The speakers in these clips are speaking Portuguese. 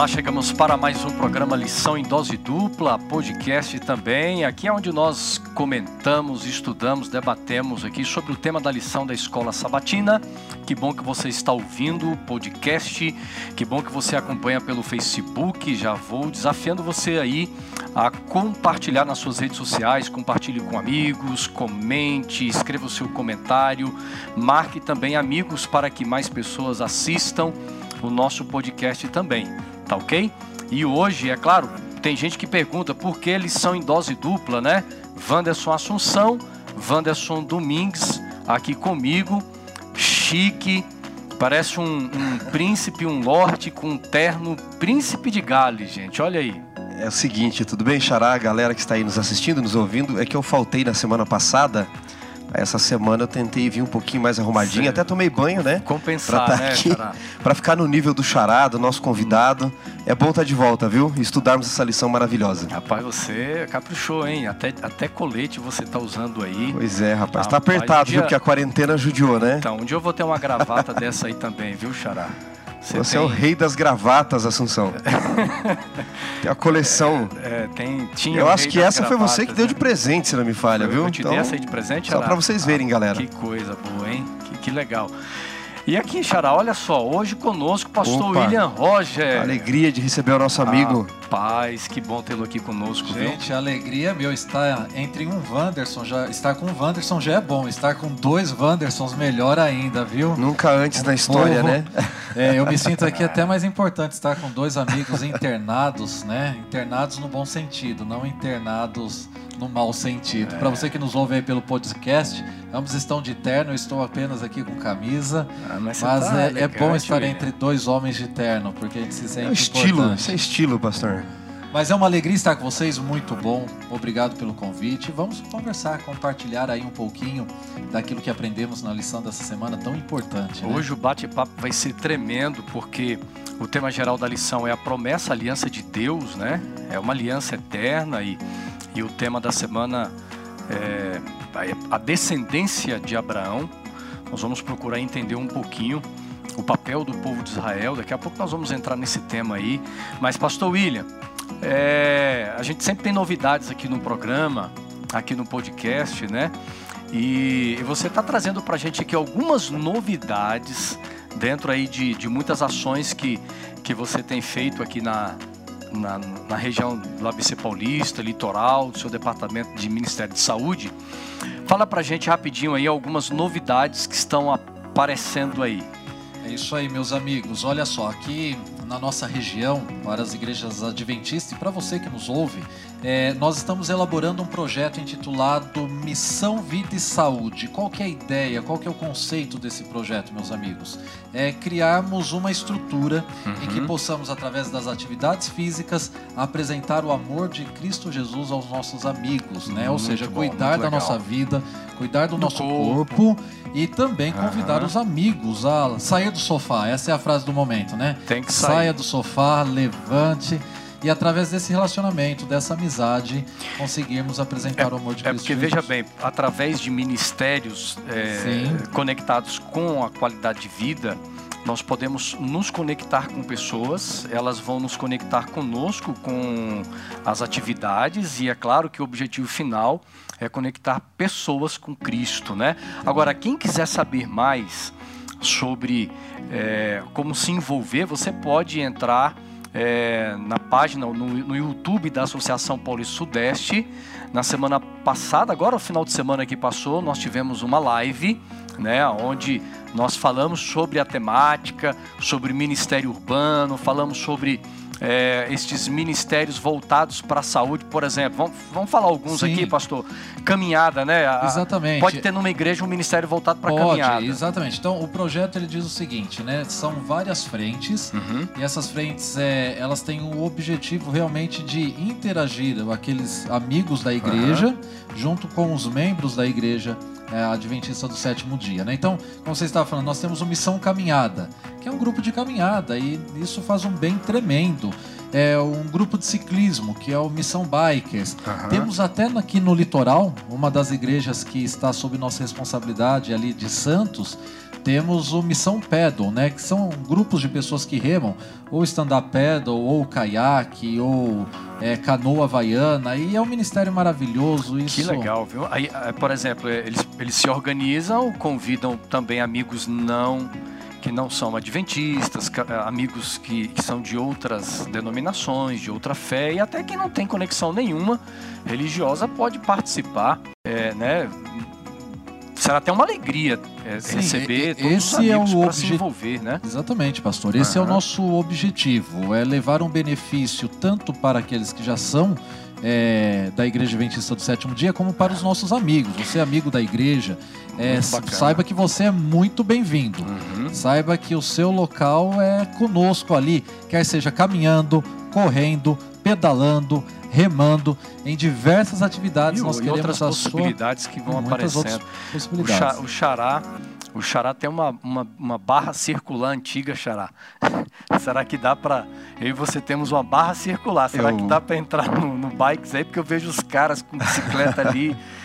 Olá, chegamos para mais um programa Lição em Dose Dupla, podcast também. Aqui é onde nós comentamos, estudamos, debatemos aqui sobre o tema da lição da Escola Sabatina. Que bom que você está ouvindo o podcast, que bom que você acompanha pelo Facebook. Já vou desafiando você aí a compartilhar nas suas redes sociais, compartilhe com amigos, comente, escreva o seu comentário, marque também amigos para que mais pessoas assistam o nosso podcast também tá ok? E hoje, é claro, tem gente que pergunta por que eles são em dose dupla, né? Wanderson Assunção, Wanderson Domingues aqui comigo, chique, parece um, um príncipe, um lorde com um terno príncipe de Gales, gente, olha aí. É o seguinte, tudo bem, Xará, galera que está aí nos assistindo, nos ouvindo, é que eu faltei na semana passada essa semana eu tentei vir um pouquinho mais arrumadinho, até tomei banho, né? Compensar, pra tá né, aqui, Pra ficar no nível do Xará, do nosso convidado. É bom estar tá de volta, viu? Estudarmos essa lição maravilhosa. Rapaz, você caprichou, hein? Até, até colete você tá usando aí. Pois é, rapaz. Tá apertado, um dia... viu? Porque a quarentena judiou, né? Então, um dia eu vou ter uma gravata dessa aí também, viu, Xará? Você, Você tem... é o rei das gravatas, Assunção. tem a coleção. É, tem, tinha Eu acho que essa foi você que deu de né? presente, se não me falha, eu, viu? Eu te então, dei essa aí de presente, Só para vocês verem, ah, galera. Que coisa boa, hein? Que, que legal. E aqui, Xará, olha só, hoje conosco pastor Opa, William Roger. Alegria de receber o nosso amigo. Paz, que bom tê-lo aqui conosco, Gente, viu? a alegria meu estar entre um Wanderson, já estar com um Wanderson já é bom, estar com dois Wandersons melhor ainda, viu? Nunca antes um na história, povo, né? É, eu me sinto aqui até mais importante estar com dois amigos internados, né? Internados no bom sentido, não internados no mau sentido. É. Para você que nos ouve aí pelo podcast, ambos estão de terno, eu estou apenas aqui com camisa. Ah, mas, mas tá é, é, bom estar entre dois homens de terno, porque a gente se sente é estilo, importante. Isso é estilo, pastor. Mas é uma alegria estar com vocês, muito bom. Obrigado pelo convite. Vamos conversar, compartilhar aí um pouquinho daquilo que aprendemos na lição dessa semana tão importante. Né? Hoje o bate-papo vai ser tremendo, porque o tema geral da lição é a promessa, a aliança de Deus, né? É uma aliança eterna e e o tema da semana é a descendência de Abraão. Nós vamos procurar entender um pouquinho o papel do povo de Israel. Daqui a pouco nós vamos entrar nesse tema aí. Mas, Pastor William, é, a gente sempre tem novidades aqui no programa, aqui no podcast, né? E, você está trazendo para a gente aqui algumas novidades dentro aí de, de muitas ações que, que você tem feito aqui na, na, na região do ABC Paulista, litoral, do seu departamento de Ministério de Saúde. Fala pra gente rapidinho aí algumas novidades que estão aparecendo aí. É isso aí, meus amigos. Olha só, aqui na nossa região, para as igrejas adventistas e para você que nos ouve, é, nós estamos elaborando um projeto intitulado Missão Vida e Saúde. Qual que é a ideia, qual que é o conceito desse projeto, meus amigos? É criarmos uma estrutura uhum. em que uhum. possamos, através das atividades físicas, apresentar o amor de Cristo Jesus aos nossos amigos, né? Ou seja, bom, cuidar da nossa vida, cuidar do, do nosso corpo. corpo. e também convidar uhum. os amigos a sair do sofá. Essa é a frase do momento, né? Tem que sair. Saia do sofá, levante e através desse relacionamento, dessa amizade, conseguirmos apresentar é, o amor de é Cristo. É porque Jesus. veja bem, através de ministérios é, conectados com a qualidade de vida, nós podemos nos conectar com pessoas, elas vão nos conectar conosco com as atividades e é claro que o objetivo final é conectar pessoas com Cristo, né? Agora, quem quiser saber mais sobre é, como se envolver, você pode entrar é, na página, no, no, YouTube da Associação Paulista Sudeste. Na semana passada, agora o final de semana que passou, nós tivemos uma live, né, onde nós falamos sobre a temática, sobre ministério urbano, falamos sobre é, estes ministérios voltados para a saúde, por exemplo. Vamos, vamos falar alguns Sim. aqui, pastor. Caminhada, né? A, exatamente. Pode ter numa igreja um ministério voltado para caminhada. Exatamente. Então, o projeto ele diz o seguinte, né? São várias frentes uhum. e essas frentes é, elas têm o objetivo realmente de interagir aqueles amigos da igreja uhum. junto com os membros da igreja é, Adventista do sétimo dia. Né? Então, como você estava falando, nós temos o Missão Caminhada, que é um grupo de caminhada, e isso faz um bem tremendo. É um grupo de ciclismo, que é o Missão Bikers. Uhum. Temos até aqui no litoral, uma das igrejas que está sob nossa responsabilidade ali de Santos, temos o Missão Paddle, né? Que são grupos de pessoas que remam, ou stand-up paddle, ou caiaque, ou é, canoa havaiana, e é um ministério maravilhoso. Isso... Que legal, viu? Aí, é, por exemplo, é, eles, eles se organizam, convidam também amigos não que não são adventistas, eh, amigos que, que, são de outras denominações, de outra fé, e até quem não tem conexão nenhuma religiosa pode participar, é, né? Será até uma alegria é, Sim, receber todos esse os amigos é o para se envolver, né? Exatamente, pastor. Esse uhum. é o nosso objetivo, é levar um benefício tanto para aqueles que já são é, da Igreja Adventista do Sétimo Dia, como para os nossos amigos. Você é amigo da igreja, é, saiba que você é muito bem-vindo. Uhum. Saiba que o seu local é conosco ali, quer seja caminhando, correndo, pedalando, remando em diversas atividades. E, nós queremos outras possibilidades sua... que vão aparecendo. O, xará o Xará tem uma, uma, uma, barra circular antiga, Xará. Será que dá para. Eu e você temos uma barra circular. Será eu... que dá para entrar no, no bikes aí? Porque eu vejo os caras com bicicleta ali.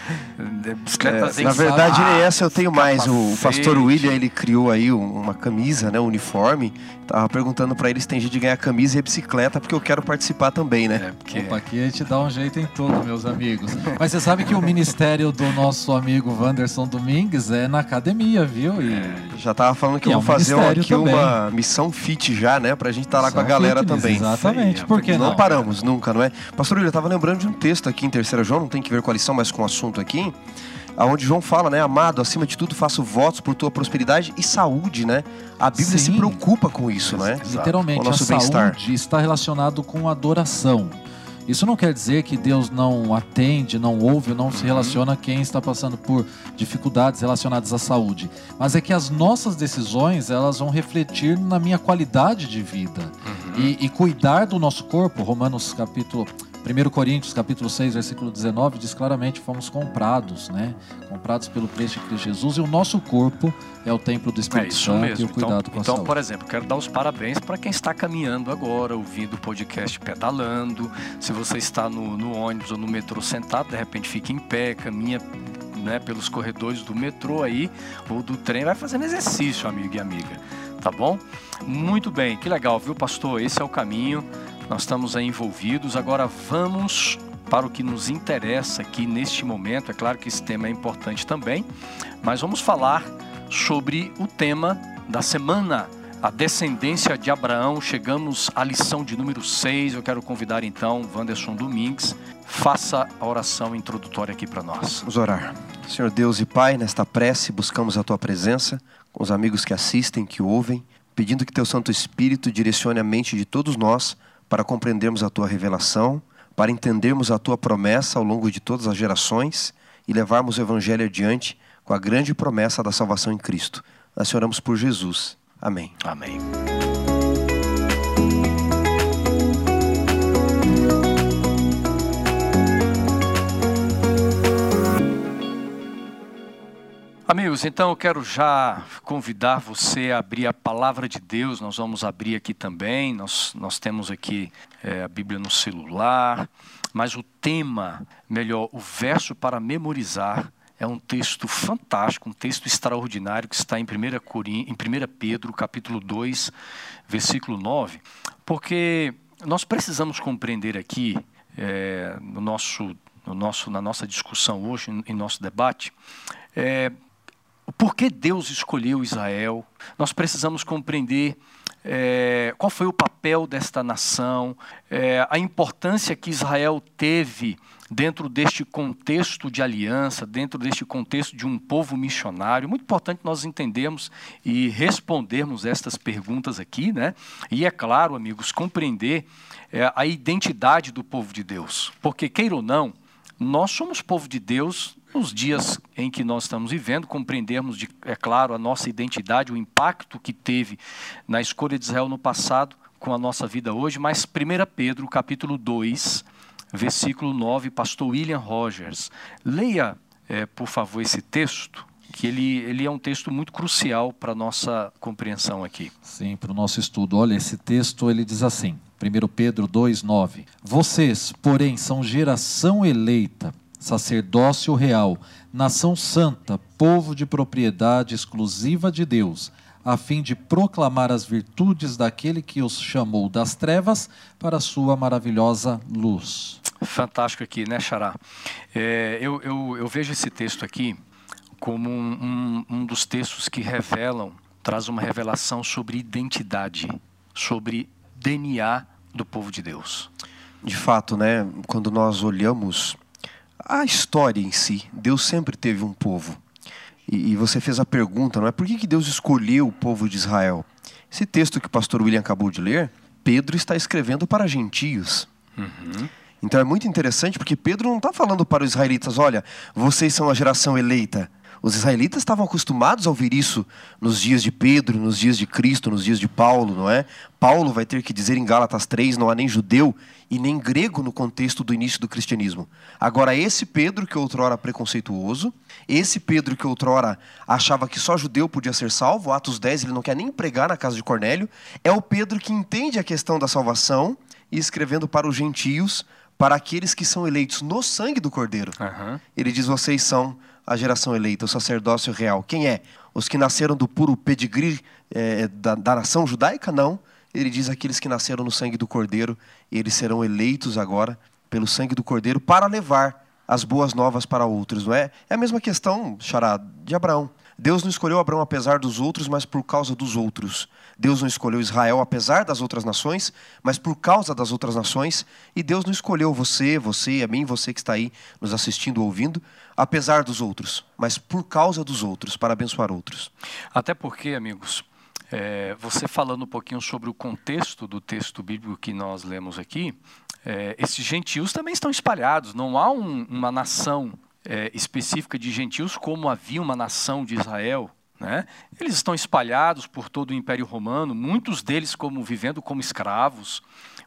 Bicicletas é, Na verdade, nem essa eu tenho mais. O pastor William ele criou aí uma camisa, né, um uniforme. Tava perguntando para eles tem jeito de ganhar camisa e bicicleta porque eu quero participar também, né? É, porque... Opa, aqui a gente dá um jeito em tudo, meus amigos. Mas você sabe que o ministério do nosso amigo Wanderson Domingues é na academia, viu? E... É, já tava falando que eu é vou um fazer aqui também. uma missão fit já, né? Pra gente estar tá lá com a galera fitness, também. Exatamente, Sim, porque não? Não paramos nunca, não é? Pastor William, eu tava lembrando de um texto aqui em Terceira João, não tem que ver com a lição, mas com o assunto aqui aonde João fala, né, amado, acima de tudo faço votos por tua prosperidade e saúde, né? A Bíblia Sim. se preocupa com isso, né? Literalmente, a saúde está relacionado com adoração. Isso não quer dizer que Deus não atende, não ouve, não se uhum. relaciona a quem está passando por dificuldades relacionadas à saúde. Mas é que as nossas decisões elas vão refletir na minha qualidade de vida. Uhum. E, e, cuidar do nosso corpo, Romanos capítulo 1 Coríntios, capítulo 6, versículo 19, diz claramente: fomos comprados, né? Comprados pelo preço de Cristo Jesus, e o nosso corpo é o templo do Espírito é Santo mesmo. e o cuidado então, com a Então, saúde. por exemplo, quero dar os parabéns para quem está caminhando agora, ouvindo o podcast pedalando. Se você está no, no ônibus ou no metrô sentado, de repente fica em pé, caminha né, pelos corredores do metrô aí ou do trem, vai fazendo exercício, amigo e amiga. Tá bom? Muito bem, que legal, viu, pastor? Esse é o caminho nós estamos aí envolvidos. Agora vamos para o que nos interessa aqui neste momento. É claro que esse tema é importante também, mas vamos falar sobre o tema da semana, a descendência de Abraão. Chegamos à lição de número 6. Eu quero convidar então Wanderson Domingues. Faça a oração introdutória aqui para nós. Vamos orar. Senhor Deus e Pai, nesta prece buscamos a tua presença com os amigos que assistem, que ouvem, pedindo que teu Santo Espírito direcione a mente de todos nós para compreendermos a tua revelação, para entendermos a tua promessa ao longo de todas as gerações e levarmos o evangelho adiante com a grande promessa da salvação em Cristo. Nós oramos por Jesus. Amém. Amém. Amigos, então eu quero já convidar você a abrir a palavra de Deus. Nós vamos abrir aqui também. Nós, nós temos aqui é, a Bíblia no celular. Mas o tema, melhor, o verso para memorizar, é um texto fantástico, um texto extraordinário que está em 1, Corim, em 1 Pedro, capítulo 2, versículo 9. Porque nós precisamos compreender aqui, é, no nosso, no nosso, na nossa discussão hoje, em nosso debate, é, por que Deus escolheu Israel. Nós precisamos compreender é, qual foi o papel desta nação, é, a importância que Israel teve dentro deste contexto de aliança, dentro deste contexto de um povo missionário. Muito importante nós entendermos e respondermos estas perguntas aqui, né? E é claro, amigos, compreender é, a identidade do povo de Deus. Porque, queira ou não, nós somos povo de Deus nos dias em que nós estamos vivendo, compreendermos, de, é claro, a nossa identidade, o impacto que teve na escolha de Israel no passado com a nossa vida hoje, mas 1 Pedro, capítulo 2, versículo 9, pastor William Rogers. Leia, é, por favor, esse texto, que ele, ele é um texto muito crucial para a nossa compreensão aqui. Sim, para o nosso estudo. Olha, esse texto ele diz assim, 1 Pedro 2, 9. Vocês, porém, são geração eleita, sacerdócio real, nação santa, povo de propriedade exclusiva de Deus, a fim de proclamar as virtudes daquele que os chamou das trevas para a sua maravilhosa luz. Fantástico aqui, né, Xará? É, eu, eu, eu, vejo esse texto aqui como um, um, um dos textos que revelam, traz uma revelação sobre identidade, sobre DNA do povo de Deus. De fato, né, quando nós olhamos a história em si, Deus sempre teve um povo. E, e, você fez a pergunta, não é? Por que, que Deus escolheu o povo de Israel? Esse texto que o pastor William acabou de ler, Pedro está escrevendo para gentios. Uhum. Então é muito interessante porque Pedro não está falando para os israelitas: olha, vocês são a geração eleita. Os israelitas estavam acostumados a ouvir isso nos dias de Pedro, nos dias de Cristo, nos dias de Paulo, não é? Paulo vai ter que dizer em Gálatas 3: não há nem judeu e nem grego no contexto do início do cristianismo. Agora, esse Pedro, que outrora preconceituoso, esse Pedro que outrora achava que só judeu podia ser salvo, Atos 10, ele não quer nem pregar na casa de Cornélio, é o Pedro que entende a questão da salvação e escrevendo para os gentios, para aqueles que são eleitos no sangue do Cordeiro. Uhum. Ele diz: vocês são a geração eleita, o sacerdócio real. Quem é? Os que nasceram do puro pedigree é, da, da nação judaica? Não. Ele diz aqueles que nasceram no sangue do Cordeiro, eles serão eleitos agora pelo sangue do Cordeiro para levar as boas novas para outros, não é? É a mesma questão, Xará, de Abraão. Deus não escolheu Abraão apesar dos outros, mas por causa dos outros. Deus não escolheu Israel apesar das outras nações, mas por causa das outras nações. E Deus não escolheu você, você, a mim, você que está aí nos assistindo, ouvindo, apesar dos outros, mas por causa dos outros, para abençoar outros. Até porque, amigos, é, você falando um pouquinho sobre o contexto do texto bíblico que nós lemos aqui, é, esses gentios também estão espalhados. Não há um, uma nação é, específica de gentios como havia uma nação de Israel. Né? Eles estão espalhados por todo o Império Romano, muitos deles como vivendo como escravos,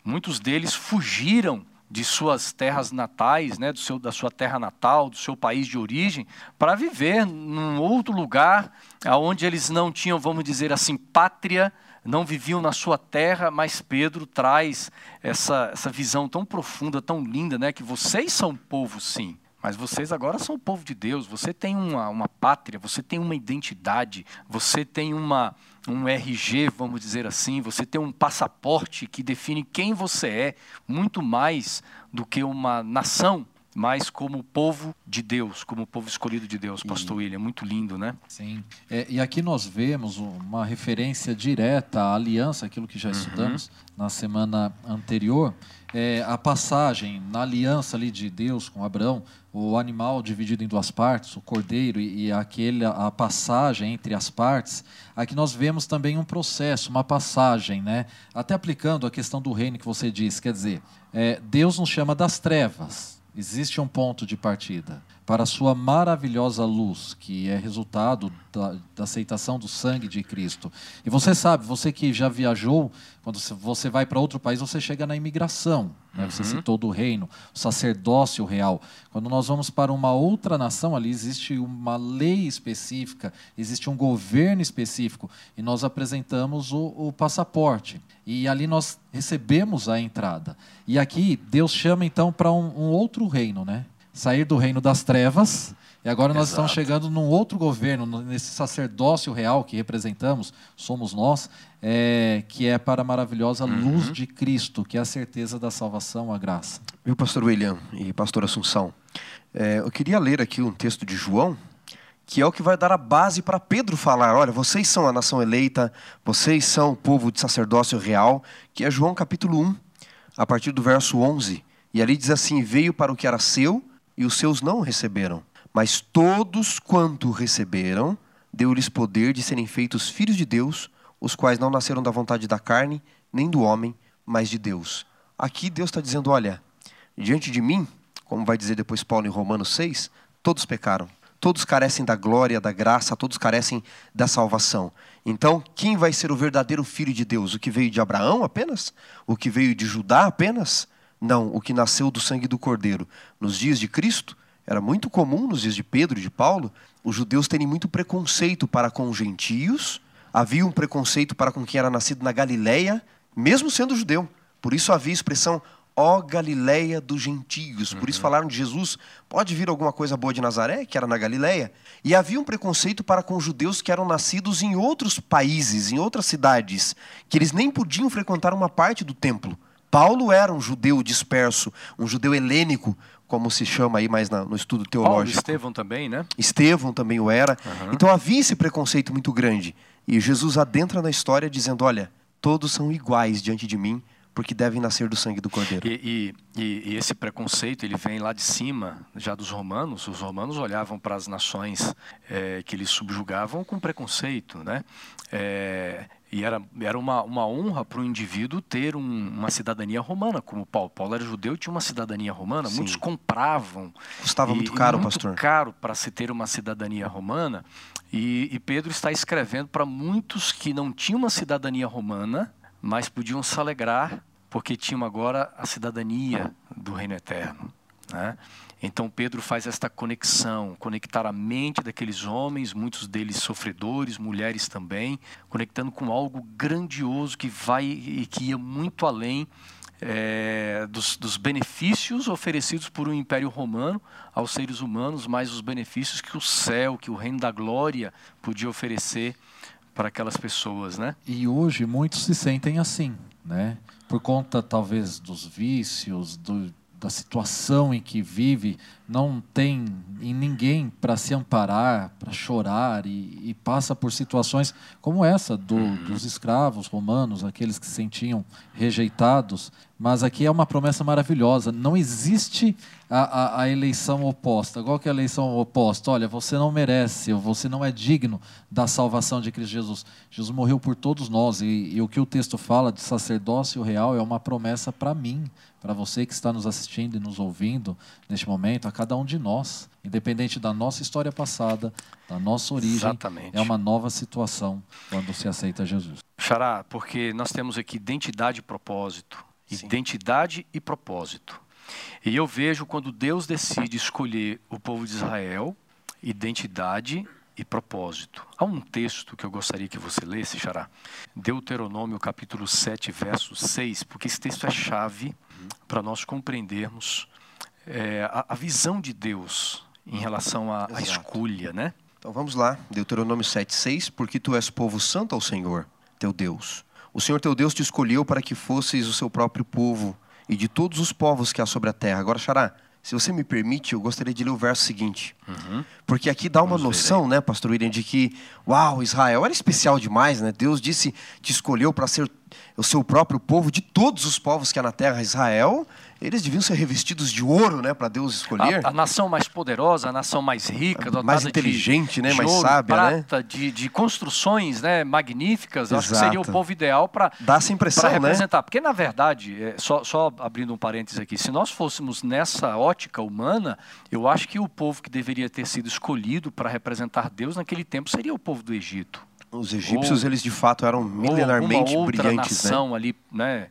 muitos deles fugiram de suas terras natais, né, do seu, da sua terra natal, do seu país de origem, para viver num outro lugar, onde eles não tinham, vamos dizer assim, pátria, não viviam na sua terra, mas Pedro traz essa, essa visão tão profunda, tão linda, né, que vocês são povo, sim, mas vocês agora são o povo de Deus, você tem uma, uma pátria, você tem uma identidade, você tem uma, um RG, vamos dizer assim, você tem um passaporte que define quem você é, muito mais do que uma nação, mas como povo de Deus, como povo escolhido de Deus, Pastor e, William. Muito lindo, né? Sim. É, e aqui nós vemos uma referência direta à aliança, aquilo que já uhum. estudamos na semana anterior é, a passagem na aliança ali de Deus com Abraão, o animal dividido em duas partes, o cordeiro e, e aquele, a passagem entre as partes, aqui nós vemos também um processo, uma passagem, né? até aplicando a questão do reino que você disse, quer dizer, é, Deus nos chama das trevas, existe um ponto de partida para a sua maravilhosa luz, que é resultado da, da, aceitação do sangue de Cristo. E você sabe, você que já viajou, quando você vai para outro país, você chega na imigração. Né? Você uhum. citou do reino, o sacerdócio real. Quando nós vamos para uma outra nação, ali existe uma lei específica, existe um governo específico, e nós apresentamos o, o passaporte. E ali nós recebemos a entrada. E aqui Deus chama então para um, um outro reino, né? Sair do reino das trevas. E agora nós Exato. estamos chegando num outro governo, nesse sacerdócio real que representamos, somos nós, é, que é para a maravilhosa uhum. luz de Cristo, que é a certeza da salvação, a graça. Viu, pastor William e pastor Assunção? É, eu queria ler aqui um texto de João, que é o que vai dar a base para Pedro falar: olha, vocês são a nação eleita, vocês são o povo de sacerdócio real, que é João capítulo 1, a partir do verso 11. E ali diz assim: Veio para o que era seu e os seus não receberam. Mas todos quanto receberam, deu-lhes poder de serem feitos filhos de Deus, os quais não nasceram da vontade da carne, nem do homem, mas de Deus. Aqui Deus está dizendo: olha, diante de mim, como vai dizer depois Paulo em Romanos 6, todos pecaram. Todos carecem da glória, da graça, todos carecem da salvação. Então, quem vai ser o verdadeiro filho de Deus? O que veio de Abraão apenas? O que veio de Judá apenas? Não, o que nasceu do sangue do Cordeiro. Nos dias de Cristo, era muito comum, nos dias de Pedro e de Paulo, os judeus terem muito preconceito para com os gentios, havia um preconceito para com quem era nascido na Galileia, mesmo sendo judeu. Por isso havia a expressão ó Galileia dos gentios. Por isso falaram de Jesus, pode vir alguma coisa boa de Nazaré, que era na Galileia. E havia um preconceito para com judeus que eram nascidos em outros países, em outras cidades, que eles nem podiam frequentar uma parte do templo. Paulo era um judeu disperso, um judeu helênico, como se chama aí mais na- no estudo Paulo, teológico. Estevão também, né? Estevão também o era. Aham. Então havia esse preconceito muito grande. E Jesus adentra na história dizendo: Olha, todos são iguais diante de mim, porque devem nascer do sangue do Cordeiro. E, e- e- esse preconceito ele vem lá de cima, já dos romanos. Os romanos olhavam para as nações eh, que eles subjugavam com preconceito, né? Eh, e era, era uma, uma honra para o indivíduo ter um- uma cidadania romana, como Paulo. Paulo era judeu e tinha uma cidadania romana. Sim. Muitos compravam. Custava E- muito caro, muito pastor. caro para se ter uma cidadania romana. E, e Pedro está escrevendo para muitos que não tinham uma cidadania romana, mas podiam se alegrar porque tinham agora a cidadania do reino eterno. né? Então Pedro faz esta conexão, conectar a mente daqueles homens, muitos deles sofredores, mulheres também, conectando com algo grandioso que vai e que ia muito além é, dos, dos benefícios oferecidos por um império romano aos seres humanos, mas os benefícios que o céu, que o reino da glória podia oferecer para aquelas pessoas, né? E hoje muitos se sentem assim, né? Por conta talvez dos vícios, do, da situação em que vive, não tem em ninguém para se amparar, para chorar e, e passa por situações como essa do- dos escravos romanos, aqueles que se sentiam rejeitados. Mas aqui é uma promessa maravilhosa. Não existe a, a- a eleição oposta. Qual que é a eleição oposta? Olha, você não merece, você não é digno da salvação de Cristo Jesus. Jesus morreu por todos nós. E, e o que o texto fala de sacerdócio real é uma promessa para mim, para você que está nos assistindo e nos ouvindo neste momento, a cada um de nós. Independente da nossa história passada, da nossa origem, Exatamente. é uma nova situação quando se aceita Jesus. Xará, porque nós temos aqui identidade e propósito. Identidade e propósito. E eu vejo quando Deus decide escolher o povo de Israel, identidade e propósito. Há um texto que eu gostaria que você lesse, Xará. Deuteronômio capítulo 7, verso 6, porque esse texto é chave para nós compreendermos é, a, a visão de Deus em relação à, à escolha, né? Então vamos lá, Deuteronômio 7,6, porque tu és povo santo ao Senhor, teu Deus. O Senhor teu Deus te escolheu para que fosseis o seu próprio povo e de todos os povos que há sobre a terra. Agora, Xará, se você me permite, eu gostaria de ler o verso seguinte. Porque aqui dá uma Vamos noção, né, pastor William, de que, uau, Israel era especial demais, né? Deus disse, te escolheu para ser o seu próprio povo, de todos os povos que há na terra. Israel, eles deviam ser revestidos de ouro, né, para Deus escolher. A, a nação mais poderosa, a nação mais rica, Mais de- inteligente, né? de Mais ouro, sábia, né? prata, de, de construções né, magníficas. Eu Acho que Exato. seria o povo ideal para Dá essa impressão, para né? representar. Porque, na verdade, é, só, só abrindo um parênteses aqui, se nós fôssemos nessa ótica humana, eu acho que o povo que deveria ter sido escolhido para representar Deus naquele tempo seria o povo do Egito. Os egípcios, Ou- eles de fato eram Ou milenarmente outra brilhantes, né? nação ali, né?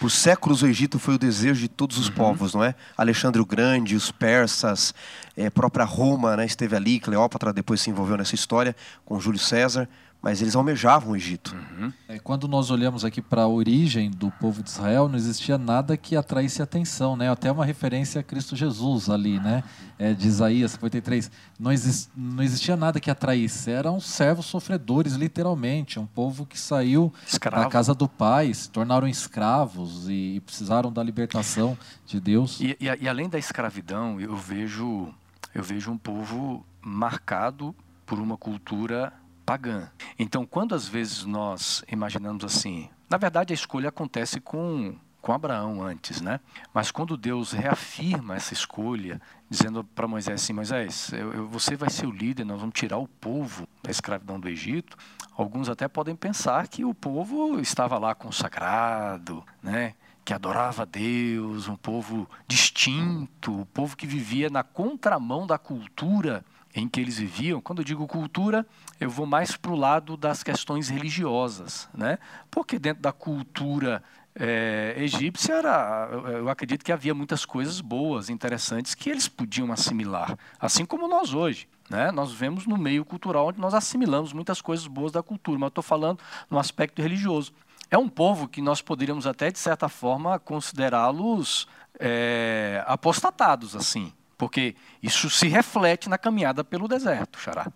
Por séculos o Egito foi o desejo de todos Uhum. os povos, não é? Alexandre o Grande, os persas, eh, própria Roma, né, esteve ali, Cleópatra depois se envolveu nessa história com Júlio César, mas eles almejavam o Egito. Uhum. É, Quando nós olhamos aqui para a origem do povo de Israel, não existia nada que atraísse atenção, né? Até uma referência a Cristo Jesus ali, né? É, de Isaías 53. Não, exis- não existia nada que atraísse. Eram servos sofredores, literalmente. Um povo que saiu Escravo. da casa do pai, se tornaram escravos e, e precisaram da libertação de Deus. E, e- e além da escravidão, eu vejo, eu vejo um povo marcado por uma cultura pagã. Então, quando às vezes nós imaginamos assim, na verdade a escolha acontece com com Abraão antes, né? Mas quando Deus reafirma essa escolha, dizendo para Moisés assim, Moisés, eu- eu- você vai ser o líder, nós vamos tirar o povo da escravidão do Egito. Alguns até podem pensar que o povo estava lá consagrado, né? que adorava Deus, um povo distinto, um povo que vivia na contramão da cultura em que eles viviam. Quando eu digo cultura, eu vou mais para o lado das questões religiosas, né? Porque dentro da cultura eh, egípcia, era, eu- acredito que havia muitas coisas boas, interessantes, que eles podiam assimilar, assim como nós hoje. Né? Nós vivemos no meio cultural onde nós assimilamos muitas coisas boas da cultura, mas estou falando no aspecto religioso. é um povo que nós poderíamos até, de certa forma, considerá-los é, apostatados, assim, porque isso se reflete na caminhada pelo deserto, Xará.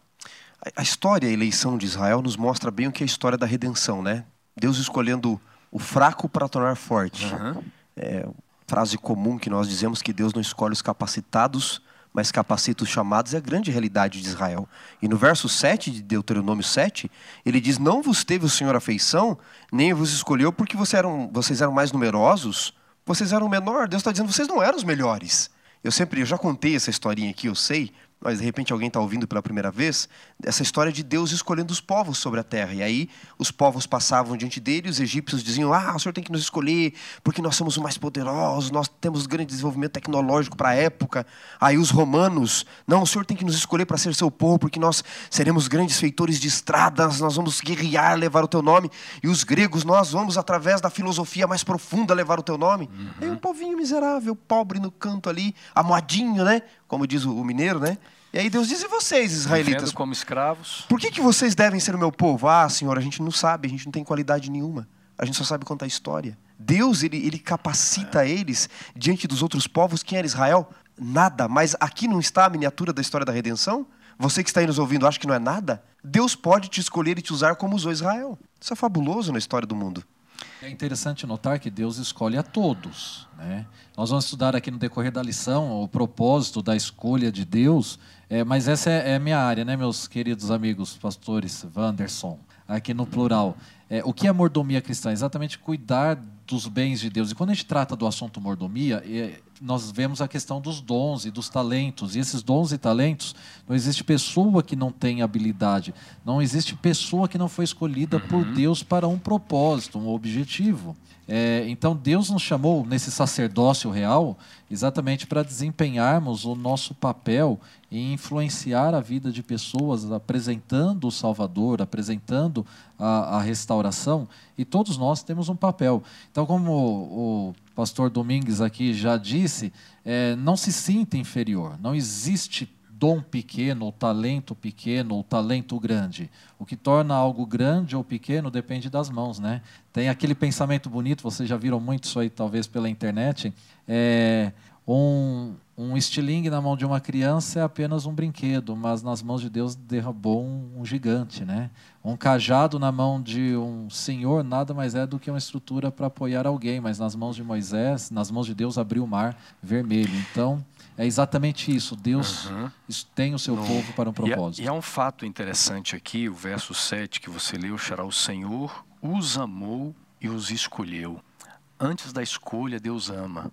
A história, a eleição de Israel, nos mostra bem o que é a história da redenção, né? Deus escolhendo o fraco para tornar forte. Uhum. É, frase comum que nós dizemos que Deus não escolhe os capacitados, mas capacita os chamados, é a grande realidade de Israel. E no verso 7 de Deuteronômio 7, ele diz: Não vos teve o Senhor afeição, nem vos escolheu porque vocês eram, vocês eram mais numerosos, vocês eram menor. Deus está dizendo: vocês não eram os melhores. Eu sempre, eu já contei essa historinha aqui, eu sei, mas de repente alguém está ouvindo pela primeira vez, essa história de Deus escolhendo os povos sobre a terra. E aí os povos passavam diante dele, os egípcios diziam: Ah, o senhor tem que nos escolher, porque nós somos os mais poderosos, nós temos grande desenvolvimento tecnológico para a época. Aí os romanos: Não, o senhor tem que nos escolher para ser seu povo, porque nós seremos grandes feitores de estradas, nós vamos guerrear, levar o teu nome. E os gregos: Nós vamos, através da filosofia mais profunda, levar o teu nome. Uhum. E um povinho miserável, pobre no canto ali, amoadinho, né? Como diz o mineiro, né? E aí Deus diz: e vocês, israelitas? Como escravos. Por que, que vocês devem ser o meu povo? Ah, Senhor, a gente não sabe, a gente não tem qualidade nenhuma. A gente só sabe contar história. Deus, ele, ele capacita é. eles diante dos outros povos. Quem era Israel? Nada. Mas aqui não está a miniatura da história da redenção? Você que está aí nos ouvindo acha que não é nada? Deus pode te escolher e te usar como usou Israel. Isso é fabuloso na história do mundo. É interessante notar que Deus escolhe a todos. Né? Nós vamos estudar aqui no decorrer da lição o propósito da escolha de Deus, é, mas essa é, é minha área, né, meus queridos amigos pastores Wanderson, aqui no plural. É, o que é mordomia cristã? Exatamente cuidar dos bens de Deus. E quando a gente trata do assunto mordomia, é, nós vemos a questão dos dons e dos talentos. E esses dons e talentos, não existe pessoa que não tenha habilidade. Não existe pessoa que não foi escolhida uhum. por Deus para um propósito, um objetivo. É, então Deus nos chamou nesse sacerdócio real exatamente para desempenharmos o nosso papel e influenciar a vida de pessoas, apresentando o Salvador, apresentando a, a restauração, e todos nós temos um papel. Então, como o, o pastor Domingues aqui já disse, é, não se sinta inferior, não existe dom pequeno, ou talento pequeno, ou talento grande. O que torna algo grande ou pequeno depende das mãos, né? Tem aquele pensamento bonito, vocês já viram muito isso aí, talvez pela internet. É, um, um estilingue na mão de uma criança é apenas um brinquedo, mas nas mãos de Deus derrubou um, um, gigante, né? Um cajado na mão de um senhor nada mais é do que uma estrutura para apoiar alguém, mas nas mãos de Moisés, nas mãos de Deus abriu o mar vermelho. Então, é exatamente isso. Deus uhum. tem o seu Não. povo para um propósito. E, é, e é um fato interessante aqui, o verso 7 que você leu, Xará, o Senhor os amou e os escolheu. Antes da escolha, Deus ama.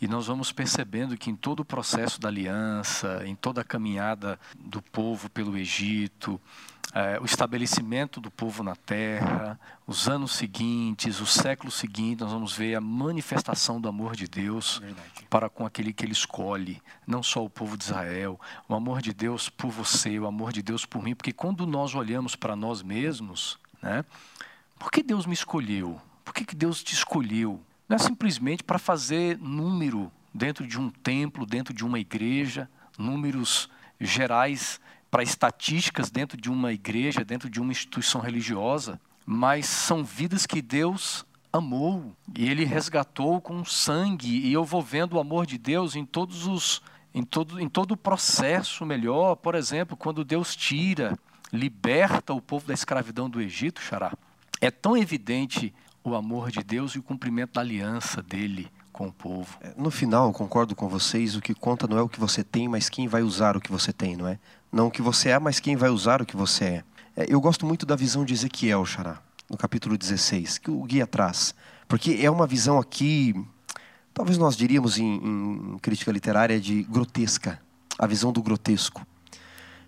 E nós vamos percebendo que em todo o processo da aliança, em toda a caminhada do povo pelo Egito, é, o estabelecimento do povo na terra, os anos seguintes, os séculos seguintes, nós vamos ver a manifestação do amor de Deus Verdade. para com aquele que ele escolhe, não só o povo de Israel, o amor de Deus por você, o amor de Deus por mim, porque quando nós olhamos para nós mesmos, né, por que Deus me escolheu? Por que, que Deus te escolheu? Não é simplesmente para fazer número dentro de um templo, dentro de uma igreja, números gerais para estatísticas dentro de uma igreja, dentro de uma instituição religiosa, mas são vidas que Deus amou e ele resgatou com sangue e eu vou vendo o amor de Deus em todos os em todo em todo o processo melhor, por exemplo, quando Deus tira, liberta o povo da escravidão do Egito, Xará. É tão evidente o amor de Deus e o cumprimento da aliança dele com o povo. É, no final, concordo com vocês, o que conta não é o que você tem, mas quem vai usar o que você tem, não é? Não o que você é, mas quem vai usar o que você é. é eu gosto muito da visão de Ezequiel, Xará, no capítulo 16, que o guia traz. Porque é uma visão aqui, talvez nós diríamos em, em crítica literária, de grotesca. A visão do grotesco.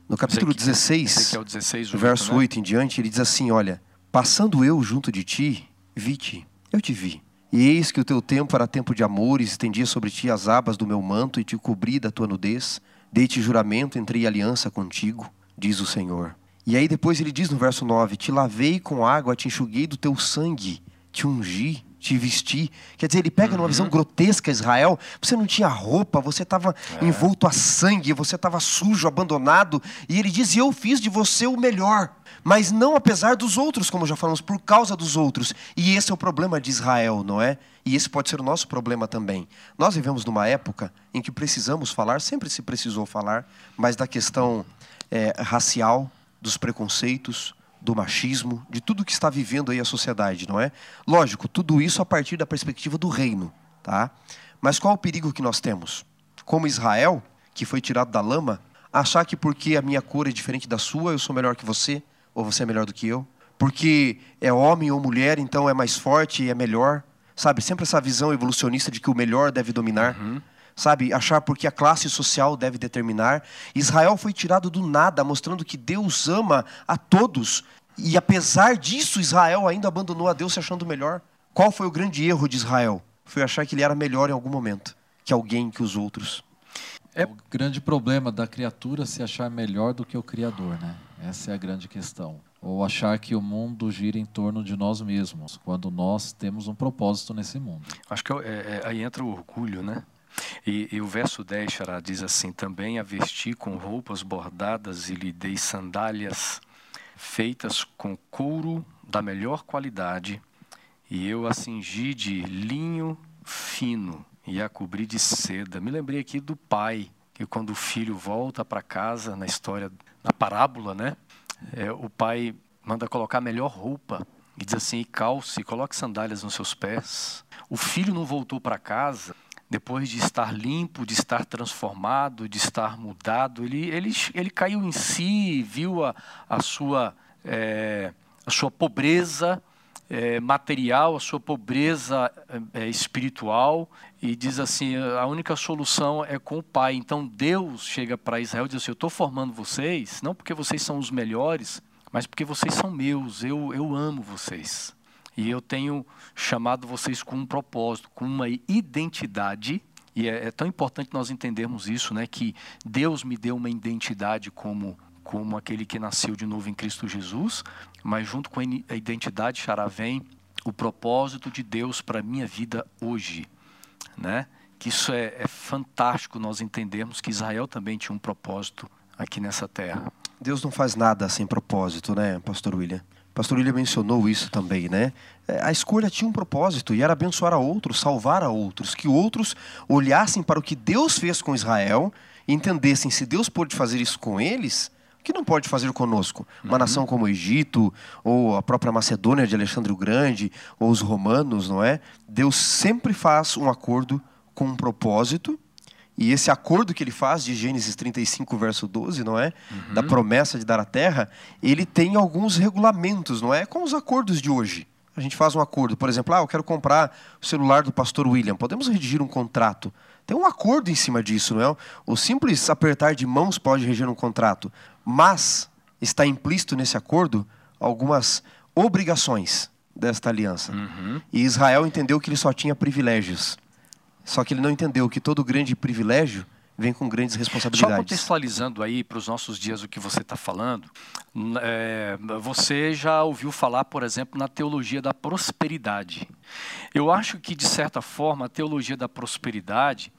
No capítulo Ezequiel, 16, Ezequiel 16 8, verso né? 8 em diante, ele diz assim: Olha, passando eu junto de ti, vi-te, eu te vi. E eis que o teu tempo era tempo de amores, estendi sobre ti as abas do meu manto e te cobri da tua nudez. Dei-te juramento, entrei aliança contigo, diz o Senhor. E aí depois ele diz no verso 9: Te lavei com água, te enxuguei do teu sangue, te ungi te vestir. Quer dizer, ele pega uhum. numa visão grotesca Israel. Você não tinha roupa, você estava é. envolto a sangue, você estava sujo, abandonado. E ele diz: Eu fiz de você o melhor. Mas não apesar dos outros, como já falamos, por causa dos outros. E esse é o problema de Israel, não é? E esse pode ser o nosso problema também. Nós vivemos numa época em que precisamos falar, sempre se precisou falar, mas da questão é, racial, dos preconceitos, do machismo, de tudo que está vivendo aí a sociedade, não é? Lógico, tudo isso a partir da perspectiva do reino, tá? Mas qual o perigo que nós temos? Como Israel, que foi tirado da lama, achar que porque a minha cor é diferente da sua, eu sou melhor que você, ou você é melhor do que eu? Porque é homem ou mulher, então é mais forte e é melhor? Sabe, sempre essa visão evolucionista de que o melhor deve dominar. Uhum sabe, achar porque a classe social deve determinar. Israel foi tirado do nada, mostrando que Deus ama a todos. E apesar disso, Israel ainda abandonou a Deus se achando melhor. Qual foi o grande erro de Israel? Foi achar que ele era melhor em algum momento que alguém, que os outros. É o grande problema da criatura se achar melhor do que o Criador, né? Essa é a grande questão. Ou achar que o mundo gira em torno de nós mesmos, quando nós temos um propósito nesse mundo. Acho que é, é, aí entra o orgulho, né? E, e, o verso 10, Xará, diz assim: Também a vesti com roupas bordadas e lhe dei sandálias feitas com couro da melhor qualidade, e eu a cingi de linho fino e a cobri de seda. Me lembrei aqui do pai, que quando o filho volta para casa, na história, na parábola, né? É, o pai manda colocar a melhor roupa e diz assim: calce, coloque sandálias nos seus pés. O filho não voltou para casa depois de estar limpo, de estar transformado, de estar mudado, ele, ele, ele caiu em si, viu a, a, sua, é, a sua pobreza é, material, a sua pobreza é, espiritual, e diz assim: a única solução é com o Pai. Então Deus chega para Israel e diz assim: Eu estou formando vocês, não porque vocês são os melhores, mas porque vocês são meus, eu, eu amo vocês. E eu tenho chamado vocês com um propósito, com uma identidade. E é, é tão importante nós entendermos isso, né? Que Deus me deu uma identidade como como aquele que nasceu de novo em Cristo Jesus, mas junto com a identidade Xará vem o propósito de Deus para a minha vida hoje, né? Que isso é, é fantástico nós entendermos que Israel também tinha um propósito aqui nessa terra. Deus não faz nada sem propósito, né, Pastor William? Pastor William mencionou isso também, né? É, a escolha tinha um propósito e era abençoar a outros, salvar a outros, que outros olhassem para o que Deus fez com Israel e entendessem se Deus pôde fazer isso com eles, que não pode fazer conosco? Uma uhum. nação como o Egito, ou a própria Macedônia de Alexandre o Grande, ou os romanos, não é? Deus sempre faz um acordo com um propósito e esse acordo que ele faz de Gênesis 35, verso 12, não é? Uhum. Da promessa de dar a terra, ele tem alguns regulamentos, não é? Com os acordos de hoje. A gente faz um acordo, por exemplo, ah, eu quero comprar o celular do pastor William. Podemos redigir um contrato. Tem um acordo em cima disso, não é? O simples apertar de mãos pode reger um contrato, mas está implícito nesse acordo algumas obrigações desta aliança. Uhum. E Israel entendeu que ele só tinha privilégios. Só que ele não entendeu que todo grande privilégio vem com grandes responsabilidades. Só contextualizando aí para os nossos dias o que você está falando, é, você já ouviu falar, por exemplo, na teologia da prosperidade. Eu acho que, de certa forma, a teologia da prosperidade,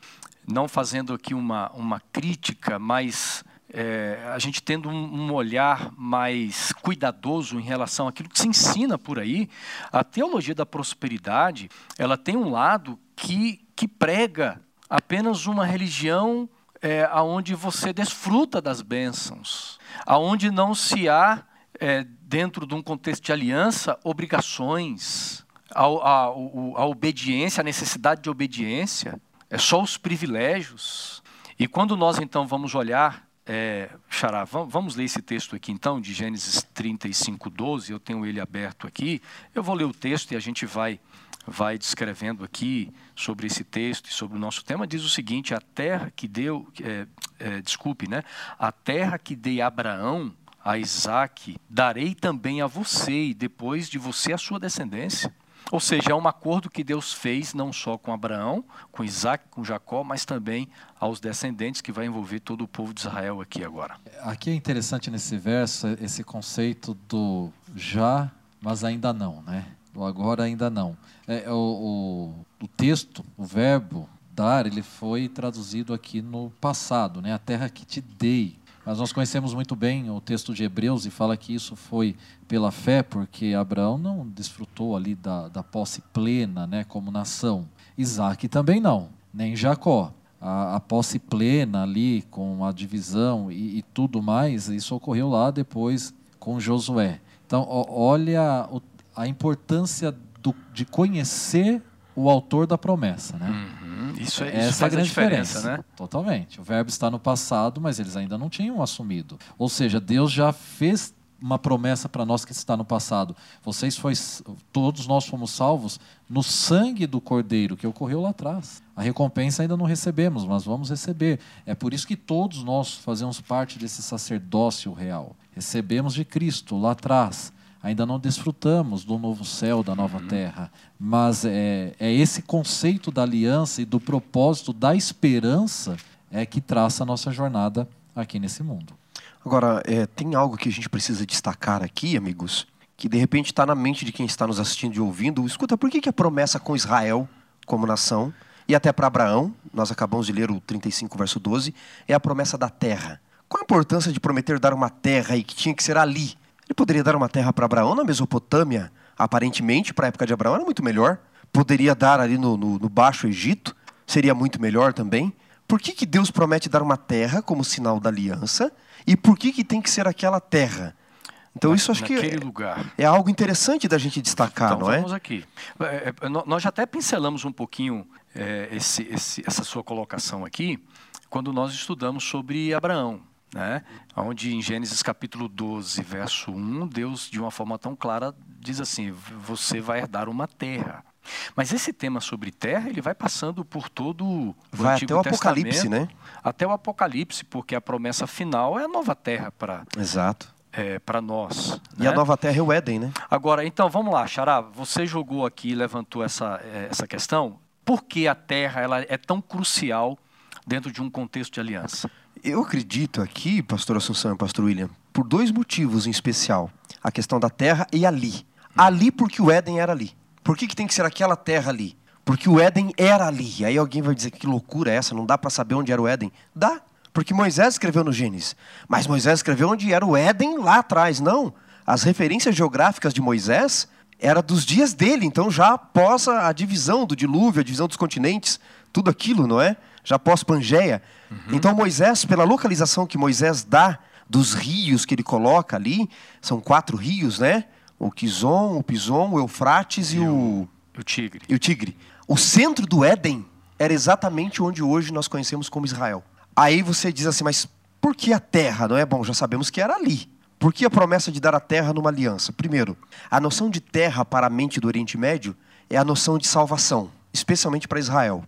não fazendo aqui uma, uma crítica, mas é, a gente tendo um, um, olhar mais cuidadoso em relação àquilo que se ensina por aí, a teologia da prosperidade, ela tem um lado que que prega apenas uma religião é, aonde você desfruta das bênçãos, aonde não se há é, dentro de um contexto de aliança obrigações, a, a, a obediência, a necessidade de obediência, é só os privilégios. E quando nós então vamos olhar é, Xará, vamos ler esse texto aqui então, de Gênesis 35, 12. Eu tenho ele aberto aqui. Eu vou ler o texto e a gente vai vai descrevendo aqui sobre esse texto e sobre o nosso tema, diz o seguinte: a terra que deu, é, é, desculpe, né? A terra que dei a Abraão, a Isaac, darei também a você e depois de você a sua descendência. Ou seja, é um acordo que Deus fez não só com Abraão, com Isaac, com Jacó, mas também aos descendentes, que vai envolver todo o povo de Israel aqui agora. Aqui é interessante nesse verso esse conceito do já, mas ainda não, né? O agora ainda não. É, o, o, o texto, o verbo dar, ele foi traduzido aqui no passado, né? A terra que te dei. Mas nós conhecemos muito bem o texto de Hebreus e fala que isso foi pela fé, porque Abraão não desfrutou ali da, da posse plena, né, como nação. Isaac também não, nem Jacó. A, a posse plena ali, com a divisão e, e, tudo mais, isso ocorreu lá depois com Josué. Então, olha a importância do, de conhecer o autor da promessa, né? Uhum. Isso, é, isso Essa faz a, grande diferença, diferença, né? Totalmente. O verbo está no passado, mas eles ainda não tinham assumido. Ou seja, Deus já fez uma promessa para nós que está no passado. Vocês foi, todos nós fomos salvos no sangue do Cordeiro que ocorreu lá atrás. A recompensa ainda não recebemos, mas vamos receber. É por isso que todos nós fazemos parte desse sacerdócio real. Recebemos de Cristo lá atrás. Ainda não desfrutamos do novo céu, da nova uhum. terra, mas é, é esse conceito da aliança e do propósito da esperança é que traça a nossa jornada aqui nesse mundo. Agora, é, tem algo que a gente precisa destacar aqui, amigos, que de repente está na mente de quem está nos assistindo e ouvindo. Escuta, por que, que a promessa com Israel como nação, e até para Abraão, nós acabamos de ler o 35, verso 12, é a promessa da terra. Qual a importância de prometer dar uma terra e que tinha que ser ali? Ele poderia dar uma terra para Abraão na Mesopotâmia, aparentemente, para a época de Abraão, era muito melhor. Poderia dar ali no, no, no Baixo Egito, seria muito melhor também. Por que, que Deus promete dar uma terra como sinal da aliança? E por que, que tem que ser aquela terra? Então, isso acho que é, lugar. é algo interessante da gente destacar, então, não é? Vamos aqui. É, é, nós já até pincelamos um pouquinho é, esse, esse, essa sua colocação aqui, quando nós estudamos sobre Abraão. Né? Onde em Gênesis capítulo 12, verso 1, Deus, de uma forma tão clara, diz assim: Você vai herdar uma terra. Mas esse tema sobre terra, ele vai passando por todo o vai Antigo até o Apocalipse, né? Até o Apocalipse, porque a promessa final é a nova terra para Exato. É, para nós. E né? a nova terra é o Éden, né? Agora, então, vamos lá, Xará, você jogou aqui, levantou essa, é, essa questão. Por que a terra ela é tão crucial dentro de um contexto de aliança? Eu acredito aqui, pastor Assunção e pastor William, por dois motivos em especial. A questão da terra e ali. Ali porque o Éden era ali. Por que, que tem que ser aquela terra ali? Porque o Éden era ali. Aí alguém vai dizer que loucura é essa? Não dá para saber onde era o Éden? Dá, porque Moisés escreveu no Gênesis. Mas Moisés escreveu onde era o Éden lá atrás. Não. As referências geográficas de Moisés era dos dias dele, então já após a divisão do dilúvio, a divisão dos continentes, tudo aquilo, não é? Já após Pangeia. Uhum. Então Moisés, pela localização que Moisés dá dos rios que ele coloca ali, são quatro rios, né? o Kizon, o Pison, o Eufrates e, e o, o Tigre. E o Tigre. O centro do Éden era exatamente onde hoje nós conhecemos como Israel. Aí você diz assim, mas por que a terra? Não é bom, já sabemos que era ali. Por que a promessa de dar a terra numa aliança? Primeiro, a noção de terra para a mente do Oriente Médio é a noção de salvação, especialmente para Israel.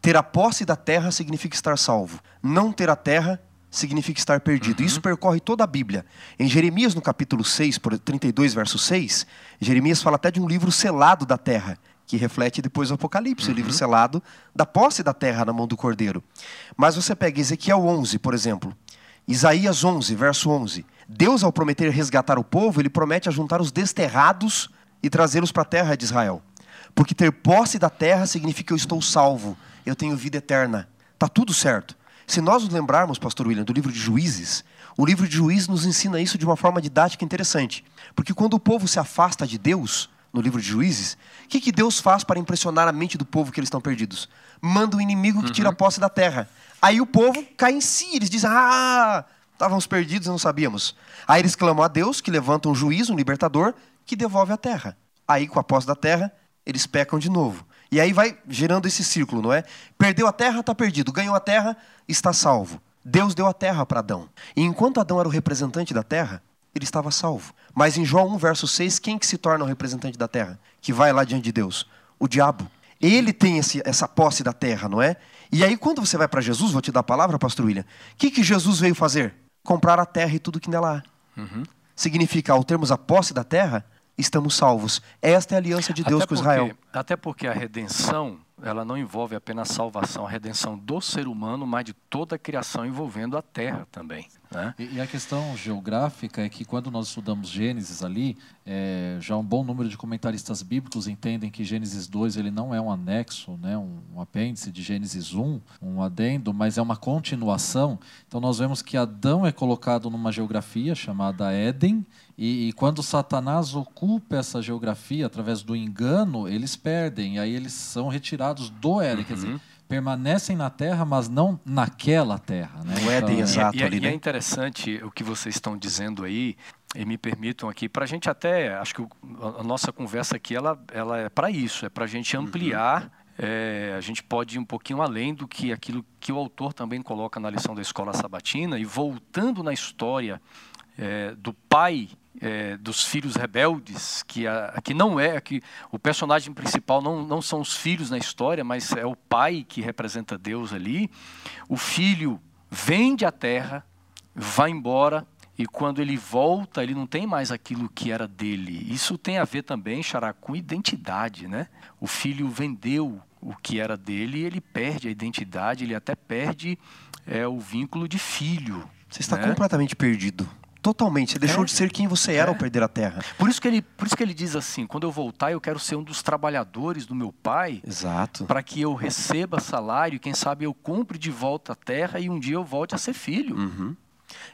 Ter a posse da terra significa estar salvo. Não ter a terra significa estar perdido. Uhum. Isso percorre toda a Bíblia. Em Jeremias, no capítulo 6, 32, verso 6, Jeremias fala até de um livro selado da terra, que reflete depois o Apocalipse, uhum. o livro selado da posse da terra na mão do cordeiro. Mas você pega Ezequiel 11, por exemplo, Isaías 11, verso 11. Deus, ao prometer resgatar o povo, ele promete ajuntar os desterrados e trazê-los para a terra de Israel. Porque ter posse da terra significa que eu estou salvo, eu tenho vida eterna. Está tudo certo. Se nós nos lembrarmos, pastor William, do livro de Juízes, o livro de Juízes nos ensina isso de uma forma didática interessante. Porque quando o povo se afasta de Deus, no livro de Juízes, o que, que Deus faz para impressionar a mente do povo que eles estão perdidos? Manda o um inimigo que tira a uhum. posse da terra. Aí o povo cai em si, eles dizem: Ah, estávamos perdidos e não sabíamos. Aí eles clamam a Deus, que levanta um juiz, um libertador, que devolve a terra. Aí, com a posse da terra, eles pecam de novo. E aí vai gerando esse círculo, não é? Perdeu a terra, está perdido. Ganhou a terra, está salvo. Deus deu a terra para Adão. E enquanto Adão era o representante da terra, ele estava salvo. Mas em João 1, verso 6, quem que se torna o representante da terra? Que vai lá diante de Deus? O diabo. Ele tem esse, essa posse da terra, não é? E aí, quando você vai para Jesus, vou te dar a palavra, pastor William, o que, que Jesus veio fazer? Comprar a terra e tudo que nela há. Uhum. Significa, ao termos a posse da terra, estamos salvos. Esta é a aliança de Deus até com porque, Israel. Até porque a redenção ela não envolve apenas a salvação, a redenção do ser humano, mas de toda a criação envolvendo a terra também. Né? E, e, a questão geográfica é que quando nós estudamos Gênesis ali, é, já um bom número de comentaristas bíblicos entendem que Gênesis 2 ele não é um anexo, né, um, um apêndice de Gênesis 1, um adendo, mas é uma continuação. Então nós vemos que Adão é colocado numa geografia chamada Éden, e, e, quando Satanás ocupa essa geografia através do engano, eles perdem, e aí eles são retirados do Éden. Uhum. Quer dizer, uhum permanecem na terra, mas não naquela terra. Né? O Éden, então, exato. E, e, ali, e é né? é interessante o que vocês estão dizendo aí, e me permitam aqui, para a gente até, acho que a nossa conversa aqui, ela, ela é para isso, é para a gente uhum. ampliar uhum. É, a gente pode ir um pouquinho além do que aquilo que o autor também coloca na lição da escola sabatina e voltando na história é, do pai é, dos filhos rebeldes, que, a, que não é, que o personagem principal não, não são os filhos na história, mas é o pai que representa Deus ali. O filho vende a terra, vai embora, e quando ele volta, ele não tem mais aquilo que era dele. Isso tem a ver também, Xará, com identidade, né? O filho vendeu o que era dele e ele perde a identidade, ele até perde é, o vínculo de filho. Você está né? completamente perdido. Totalmente. Você deixou é. de ser quem você era é. ao perder a terra. Por isso, que ele, por isso que ele diz assim: quando eu voltar, eu quero ser um dos trabalhadores do meu pai. Exato. Para que eu receba salário, quem sabe eu compre de volta a terra e um dia eu volte a ser filho. Uhum.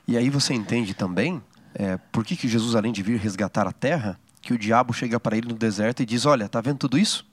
E aí você entende também é, por que, que Jesus, além de vir resgatar a terra, que o diabo chega para ele no deserto e diz: Olha, tá vendo tudo isso?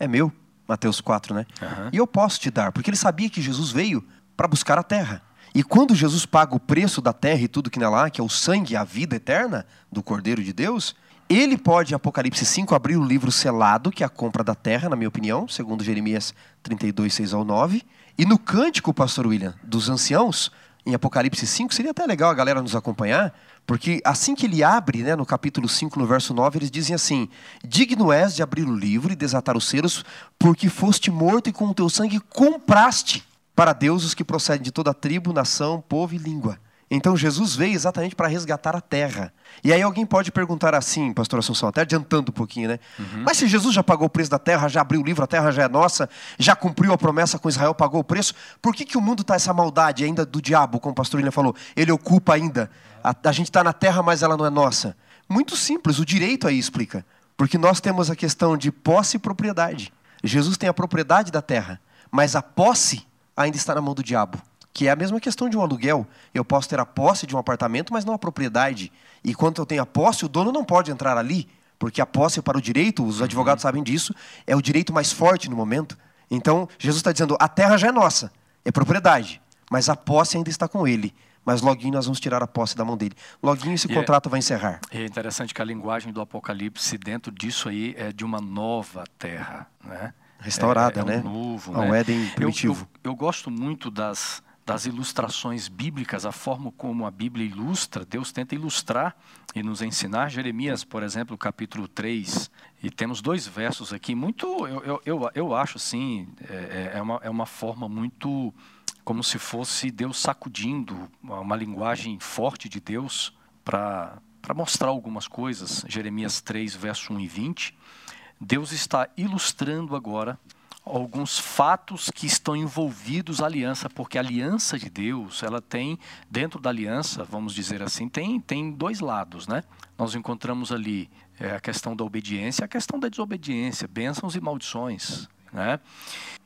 É meu. Mateus 4, né? Uhum. E eu posso te dar, porque ele sabia que Jesus veio para buscar a terra. E quando Jesus paga o preço da terra e tudo que nela há, que é o sangue a vida eterna do Cordeiro de Deus, ele pode, em Apocalipse 5, abrir o livro selado, que é a compra da terra, na minha opinião, segundo Jeremias 32, 6 ao 9. E no cântico, pastor William, dos anciãos, em Apocalipse 5, seria até legal a galera nos acompanhar, porque assim que ele abre, né, no capítulo 5, no verso 9, eles dizem assim: Digno és de abrir o livro e desatar os selos, porque foste morto e com o teu sangue compraste para Deus os que procedem de toda tribo, nação, povo e língua. Então Jesus veio exatamente para resgatar a terra. E aí alguém pode perguntar assim, pastor Assunção, até adiantando um pouquinho, né? Uhum. Mas se Jesus já pagou o preço da terra, já abriu o livro, a terra já é nossa, já cumpriu a promessa com Israel, pagou o preço, por que, que o mundo está essa maldade ainda do diabo, como o pastor William falou? Ele ocupa ainda. A, a gente está na terra, mas ela não é nossa. Muito simples, o direito aí explica. Porque nós temos a questão de posse e propriedade. Jesus tem a propriedade da terra, mas a posse ainda está na mão do diabo. Que é a mesma questão de um aluguel. Eu posso ter a posse de um apartamento, mas não a propriedade. E quando eu tenho a posse, o dono não pode entrar ali, porque a posse para o direito, os advogados sabem disso, é o direito mais forte no momento. Então, Jesus está dizendo: a terra já é nossa, é propriedade, mas a posse ainda está com ele. Mas loguinho nós vamos tirar a posse da mão dele. Loguinho esse é contrato é, vai encerrar. É interessante que a linguagem do Apocalipse dentro disso aí é de uma nova terra, né? Restaurada, é, é um né? Novo, Ao né? Éden primitivo. Eu, eu, eu gosto muito das, das ilustrações bíblicas, a forma como a Bíblia ilustra, Deus tenta ilustrar e nos ensinar. Jeremias, por exemplo, capítulo 3, e temos dois versos aqui, muito, eu, eu, eu, eu acho assim, é, é, é uma, é uma forma muito como se fosse Deus sacudindo, uma linguagem forte de Deus para mostrar algumas coisas. Jeremias 3, verso 1 e 20. Deus está ilustrando agora alguns fatos que estão envolvidos à aliança, porque a aliança de Deus, ela tem, dentro da aliança, vamos dizer assim, tem, tem dois lados, né? Nós encontramos ali é, a questão da obediência a questão da desobediência, bênçãos e maldições, né?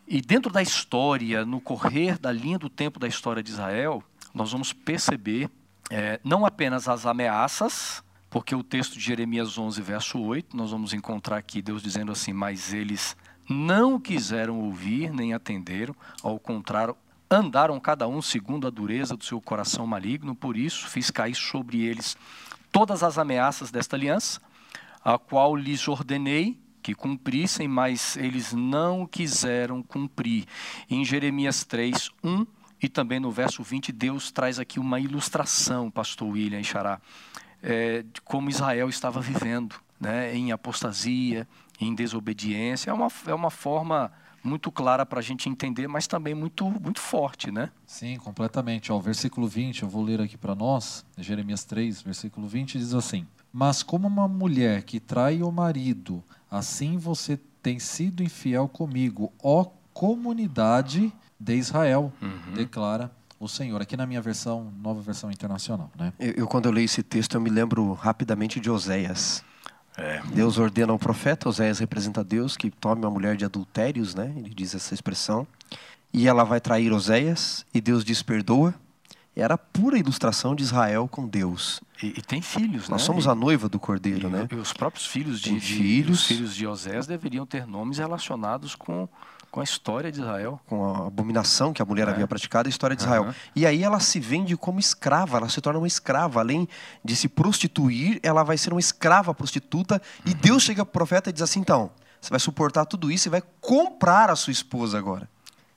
E dentro da história, no correr da linha do tempo da história de Israel, nós vamos perceber é, não apenas as ameaças, porque o texto de Jeremias 11, verso 8, nós vamos encontrar aqui Deus dizendo assim: Mas eles não quiseram ouvir nem atenderam, ao contrário, andaram cada um segundo a dureza do seu coração maligno, por isso fiz cair sobre eles todas as ameaças desta aliança, a qual lhes ordenei que cumprissem, mas eles não quiseram cumprir. Em Jeremias 3, 1 e também no verso 20, Deus traz aqui uma ilustração, pastor William Xará é, de como Israel estava vivendo, né, em apostasia, em desobediência. É uma, é uma forma muito clara para a gente entender, mas também muito, muito forte, né? Sim, completamente. Ó, o versículo 20, eu vou ler aqui para nós, Jeremias 3, versículo 20, diz assim: Mas como uma mulher que trai o marido, assim você tem sido infiel comigo, ó comunidade de Israel, Uhum. declara o Senhor. Aqui na minha versão, nova versão internacional, né? Eu, eu, quando eu leio esse texto, eu me lembro rapidamente de Oséias. É. Deus ordena ao profeta, Oséias representa Deus, que tome uma mulher de adultérios, né? Ele diz essa expressão. E ela vai trair Oséias, e Deus diz perdoa. Era a pura ilustração de Israel com Deus. E, e tem filhos, Nós né? somos a noiva do cordeiro, e, né? e os próprios filhos de, de- filhos. os filhos de Osés deveriam ter nomes relacionados com, com a história de Israel. Com a abominação que a mulher É. havia praticado, a história de Israel. Aham. E aí ela se vende como escrava, ela se torna uma escrava. Além de se prostituir, ela vai ser uma escrava prostituta. E Deus chega pro profeta e diz assim: então, você vai suportar tudo isso e vai comprar a sua esposa agora.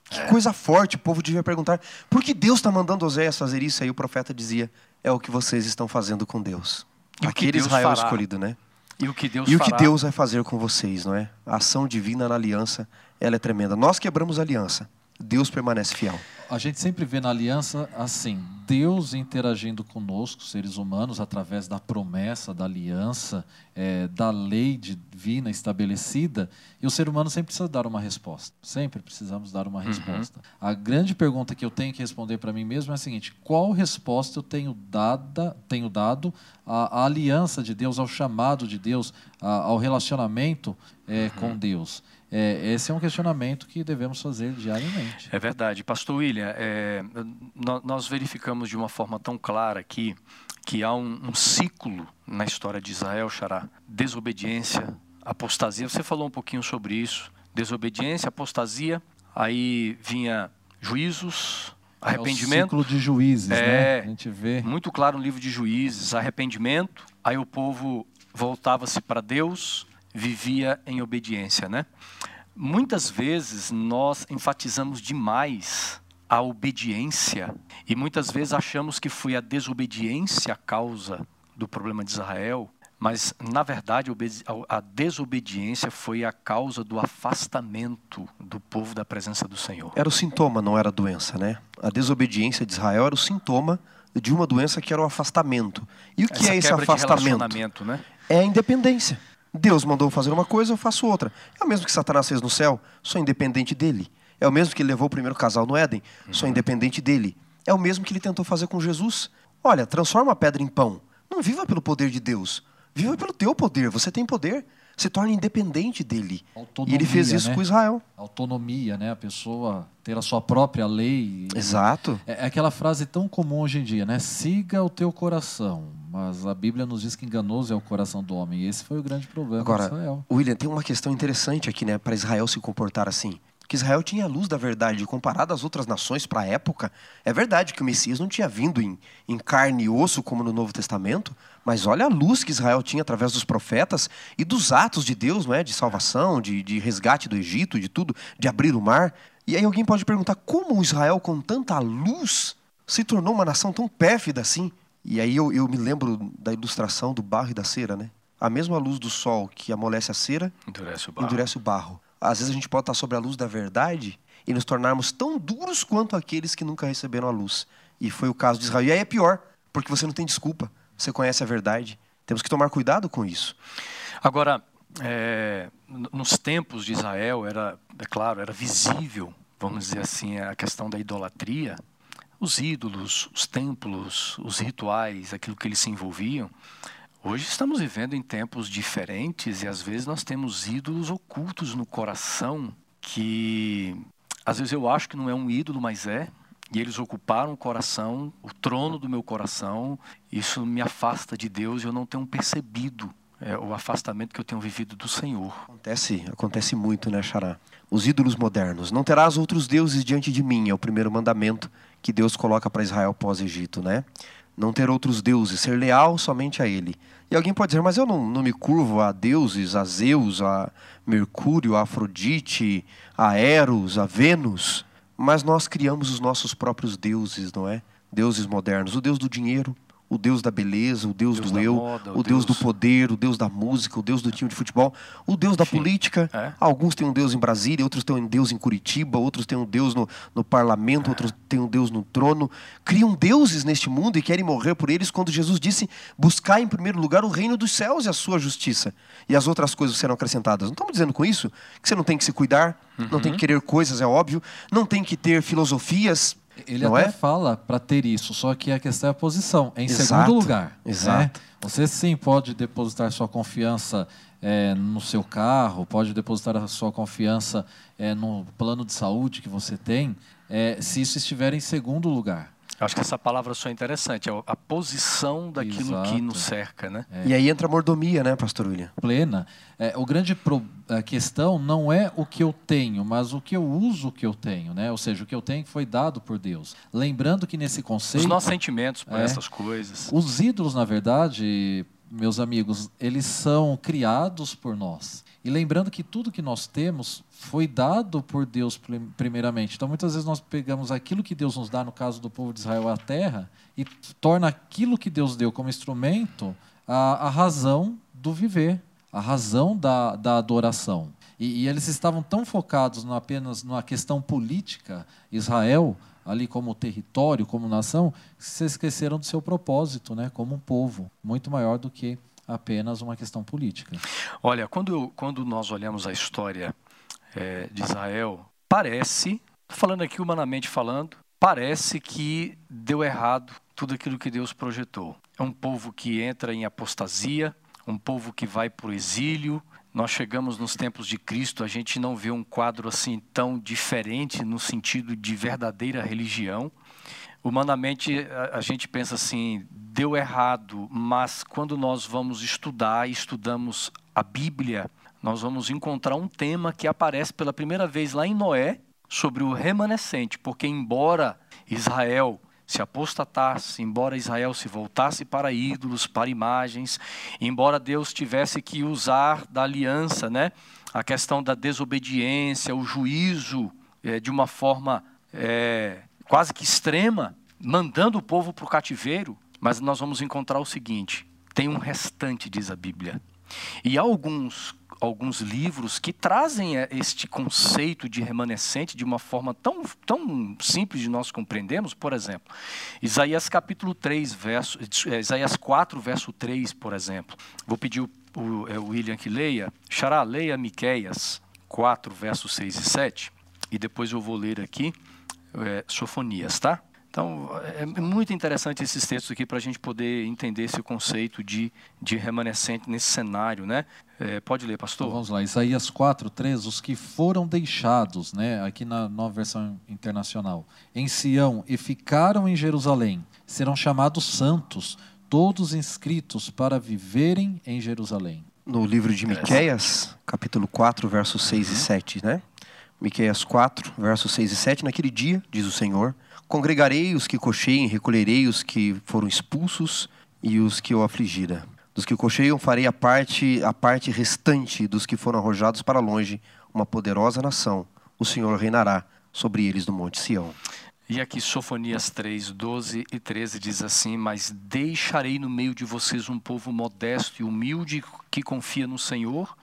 Que coisa forte, o povo devia perguntar: por que Deus está mandando Oséias fazer isso? Aí o profeta dizia: é o que vocês estão fazendo com Deus. E o que Aquele Deus Israel fará? escolhido, né? E o que Deus E o que Deus vai fazer com vocês, não é? A ação divina na aliança, ela é tremenda. Nós quebramos a aliança, Deus permanece fiel. A gente sempre vê na aliança assim, Deus interagindo conosco, seres humanos, através da promessa, da aliança, eh, da lei divina estabelecida, e o ser humano sempre precisa dar uma resposta. Sempre precisamos dar uma resposta. A grande pergunta que eu tenho que responder para mim mesmo é a seguinte: qual resposta eu tenho, dada, tenho dado à, à aliança de Deus, ao chamado de Deus, a- ao relacionamento eh, com Deus? Eh, esse é um questionamento que devemos fazer diariamente. É verdade. Pastor William, é, nó- nós verificamos de uma forma tão clara aqui que há um, um ciclo na história de Israel, Xará. Desobediência, apostasia. Você falou um pouquinho sobre isso. Desobediência, apostasia. Aí vinha juízos, arrependimento. É o ciclo de juízes, É. né? A gente vê. Muito claro no livro de Juízes, arrependimento. Aí o povo voltava-se para Deus, vivia em obediência, né? Muitas vezes nós enfatizamos demais a obediência e muitas vezes achamos que foi a desobediência a causa do problema de Israel, mas na verdade a obedi- a desobediência foi a causa do afastamento do povo da presença do Senhor. Era o sintoma, não era a doença, né? A desobediência de Israel era o sintoma de uma doença que era o afastamento. E o que Essa é esse afastamento? relacionamento, né? É a independência. Deus mandou fazer uma coisa, eu faço outra. É o mesmo que Satanás fez no céu, sou independente dele. É o mesmo que ele levou o primeiro casal no Éden, sou independente dele. É o mesmo que ele tentou fazer com Jesus. Olha, transforma a pedra em pão. Não viva pelo poder de Deus. Viva pelo teu poder. Você tem poder. Se torne independente dele. e ele fez Autonomia, isso né? com Israel. Autonomia, né? A pessoa ter a sua própria lei. Exato. É é aquela frase tão comum hoje em dia, né? Siga o teu coração. Mas a Bíblia nos diz que enganoso é o coração do homem. E esse foi o grande problema de Agora, Israel. William, tem uma questão interessante aqui, né, para Israel se comportar assim. Que Israel tinha a luz da verdade, comparado às outras nações para a época. É verdade que o Messias não tinha vindo em, em carne e osso, como no Novo Testamento, mas olha a luz que Israel tinha através dos profetas e dos atos de Deus, não é? De salvação, de, de resgate do Egito, de tudo, de abrir o mar. E aí alguém pode perguntar como Israel, com tanta luz, se tornou uma nação tão pérfida assim? E aí eu, eu me lembro da ilustração do barro e da cera, né? A mesma luz do sol que amolece a cera, Endurece o barro. endurece o barro. Às vezes a gente pode estar sobre a luz da verdade e nos tornarmos tão duros quanto aqueles que nunca receberam a luz. E foi o caso de Israel. E aí é pior, porque você não tem desculpa. Você conhece a verdade. Temos que tomar cuidado com isso. Agora, é, nos tempos de Israel, era, é claro, era visível, vamos dizer assim, a questão da idolatria, os ídolos, os templos, os rituais, aquilo que eles se envolviam. Hoje estamos vivendo em tempos diferentes e às vezes nós temos ídolos ocultos no coração que às vezes eu acho que não é um ídolo, mas é. E eles ocuparam o coração, o trono do meu coração. Isso me afasta de Deus e eu não tenho percebido é, o afastamento que eu tenho vivido do Senhor. Acontece, acontece muito, né, Xará? Os ídolos modernos. Não terás outros deuses diante de mim, é o primeiro mandamento que Deus coloca para Israel pós-Egito, né? Não ter outros deuses, ser leal somente a Ele. E alguém pode dizer, mas eu não, não me curvo a deuses, a Zeus, a Mercúrio, a Afrodite, a Eros, a Vênus. Mas nós criamos os nossos próprios deuses, não é? Deuses modernos. O deus do dinheiro, o Deus da beleza, o Deus, Deus do eu, moda, o o Deus do Deus- poder, o Deus da música, o Deus do time de futebol, o Deus da Enfim, política. é. Alguns têm um Deus em Brasília, outros têm um Deus em Curitiba, outros têm um Deus no, no parlamento, outros têm um Deus no trono. Criam deuses neste mundo e querem morrer por eles quando Jesus disse: buscar em primeiro lugar o reino dos céus e a sua justiça, e as outras coisas serão acrescentadas. Não estamos dizendo com isso que você não tem que se cuidar, não tem que querer coisas, é óbvio, não tem que ter filosofias. Ele não até é? fala para ter isso, só que a questão é a posição. Em Exato, segundo lugar, exato. né? você sim pode depositar sua confiança é, no seu carro, pode depositar a sua confiança é, no plano de saúde que você tem, é, se isso estiver em segundo lugar. Acho que essa palavra só é interessante, é a posição daquilo que Exato. nos cerca, né? E aí entra a mordomia, né, Pastor William? plena. É, o grande pro- a questão não é o que eu tenho, mas o que eu uso o que eu tenho, né? Ou seja, o que eu tenho foi dado por Deus. Lembrando que nesse Os conceito, nossos sentimentos por É. essas coisas. os ídolos, na verdade, meus amigos, eles são criados por nós. E lembrando que tudo que nós temos foi dado por Deus prim- primeiramente. Então, muitas vezes nós pegamos aquilo que Deus nos dá, no caso do povo de Israel, a terra, e torna aquilo que Deus deu como instrumento a, a razão do viver, a razão da, da adoração. E, e eles estavam tão focados no apenas na questão política, Israel, ali como território, como nação, que se esqueceram do seu propósito, né, como um povo, muito maior do que apenas uma questão política. Olha, quando, quando nós olhamos a história eh, de Israel, parece, falando aqui humanamente falando, parece que deu errado tudo aquilo que Deus projetou. É um povo que entra em apostasia, um povo que vai para o exílio. Nós chegamos nos tempos de Cristo, a gente não vê um quadro assim tão diferente no sentido de verdadeira religião. Humanamente, a, a gente pensa assim, deu errado, mas quando nós vamos estudar, estudamos a Bíblia, nós vamos encontrar um tema que aparece pela primeira vez lá em Noé, sobre o remanescente, porque embora Israel se apostatasse, embora Israel se voltasse para ídolos, para imagens, embora Deus tivesse que usar da aliança, né, a questão da desobediência, o juízo eh, de uma forma eh, quase que extrema, mandando o povo para o cativeiro, mas nós vamos encontrar o seguinte: tem um restante, diz a Bíblia. E há alguns, alguns livros que trazem eh, este conceito de remanescente de uma forma tão, tão simples de nós compreendermos. Por exemplo, Isaías capítulo 3, verso, eh, Isaías 4, verso 3, por exemplo. Vou pedir o, o, eh, o William que leia. Xará, leia Miqueias 4, versos 6 e 7. E depois eu vou ler aqui é, Sofonias, tá? Então, é muito interessante esses textos aqui para a gente poder entender esse conceito de, de remanescente nesse cenário, né? É, pode ler, Então pastor. vamos lá, Isaías 4, 3, os que foram deixados, né, aqui na nova versão internacional, em Sião e ficaram em Jerusalém, serão chamados santos, todos inscritos para viverem em Jerusalém. No livro de Miqueias, capítulo 4, versos 6 e 7, né? Miqueias 4, versos 6 e 7, naquele dia, diz o Senhor, congregarei os que cocheiem, recolherei os que foram expulsos e os que eu afligira. Dos que cocheiam farei a parte, a parte restante dos que foram arrojados para longe, uma poderosa nação. O Senhor reinará sobre eles no monte Sião. E aqui Sofonias 3, 12 e 13 diz assim: Mas deixarei no meio de vocês um povo modesto e humilde que confia no Senhor.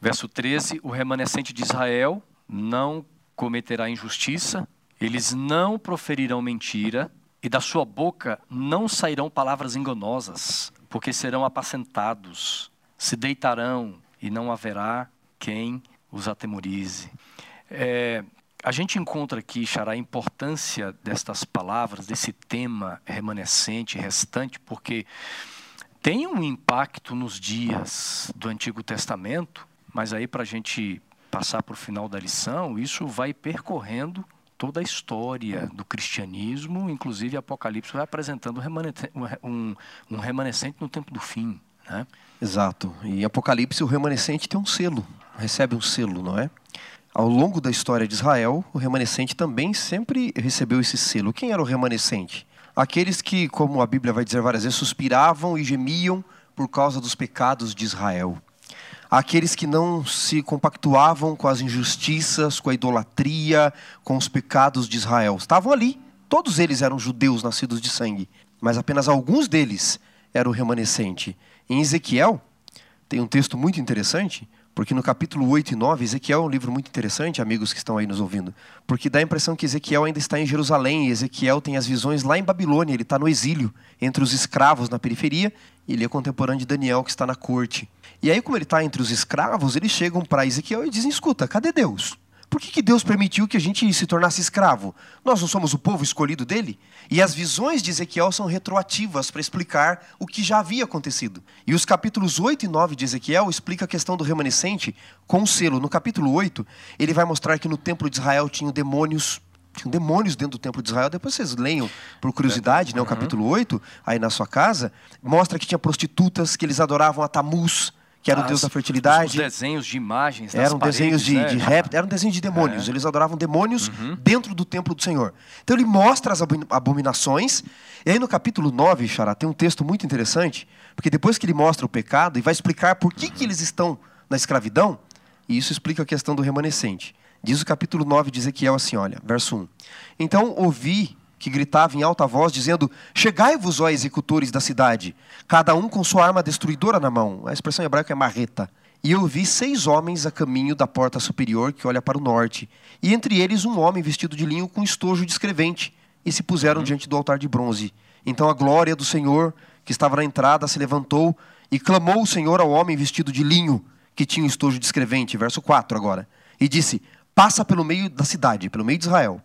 Verso 13: O remanescente de Israel não cometerá injustiça, eles não proferirão mentira, e da sua boca não sairão palavras enganosas, porque serão apacentados, se deitarão e não haverá quem os atemorize. É, a gente encontra aqui, Xará, a importância destas palavras, desse tema remanescente, restante, porque tem um impacto nos dias do Antigo Testamento, mas aí para a gente passar para o final da lição, isso vai percorrendo toda a história do cristianismo, inclusive Apocalipse vai apresentando um remanescente, um, remanescente no tempo do fim. Né? Exato. E Apocalipse o remanescente tem um selo, recebe um selo, não é? Ao longo da história de Israel, o remanescente também sempre recebeu esse selo. Quem era o remanescente? Aqueles que, como a Bíblia vai dizer várias vezes, suspiravam e gemiam por causa dos pecados de Israel. Aqueles que não se compactuavam com as injustiças, com a idolatria, com os pecados de Israel. Estavam ali. Todos eles eram judeus nascidos de sangue. mas apenas alguns deles eram o remanescente. Em Ezequiel, tem um texto muito interessante, porque no capítulo 8 e 9, Ezequiel é um livro muito interessante, amigos que estão aí nos ouvindo, porque dá a impressão que Ezequiel ainda está em Jerusalém, e Ezequiel tem as visões lá em Babilônia, ele está no exílio, entre os escravos na periferia, e ele é contemporâneo de Daniel, que está na corte. E aí, como ele está entre os escravos, eles chegam para Ezequiel e dizem: escuta, cadê Deus? Por que, que Deus permitiu que a gente se tornasse escravo? Nós não somos o povo escolhido dele? E as visões de Ezequiel são retroativas para explicar o que já havia acontecido. E os capítulos 8 e 9 de Ezequiel explica a questão do remanescente com o selo. No capítulo 8, ele vai mostrar que no templo de Israel tinham demônios tinham demônios dentro do templo de Israel. Depois vocês leiam, por curiosidade, né, o capítulo 8, aí na sua casa. Mostra que tinha prostitutas, que eles adoravam a Tamuz, que era o deus da fertilidade. Os desenhos de imagens. Eram paredes, desenhos de, né? de eram desenhos de demônios. É. Eles adoravam demônios uhum. dentro do templo do Senhor. Então ele mostra as abominações. E aí no capítulo 9, Xará, tem um texto muito interessante, porque depois que ele mostra o pecado e vai explicar por que, uhum. que eles estão na escravidão, e isso explica a questão do remanescente. Diz o capítulo 9 de Ezequiel assim, olha, verso 1. Então ouvi que gritava em alta voz, dizendo: Chegai-vos, ó executores da cidade, cada um com sua arma destruidora na mão. A expressão hebraica é marreta. E eu vi seis homens a caminho da porta superior que olha para o norte, e entre eles um homem vestido de linho com estojo de escrevente, e se puseram uhum. diante do altar de bronze. Então a glória do Senhor, que estava na entrada, se levantou e clamou o Senhor ao homem vestido de linho, que tinha o estojo de escrevente, verso 4 agora, e disse: Passa pelo meio da cidade, pelo meio de Israel,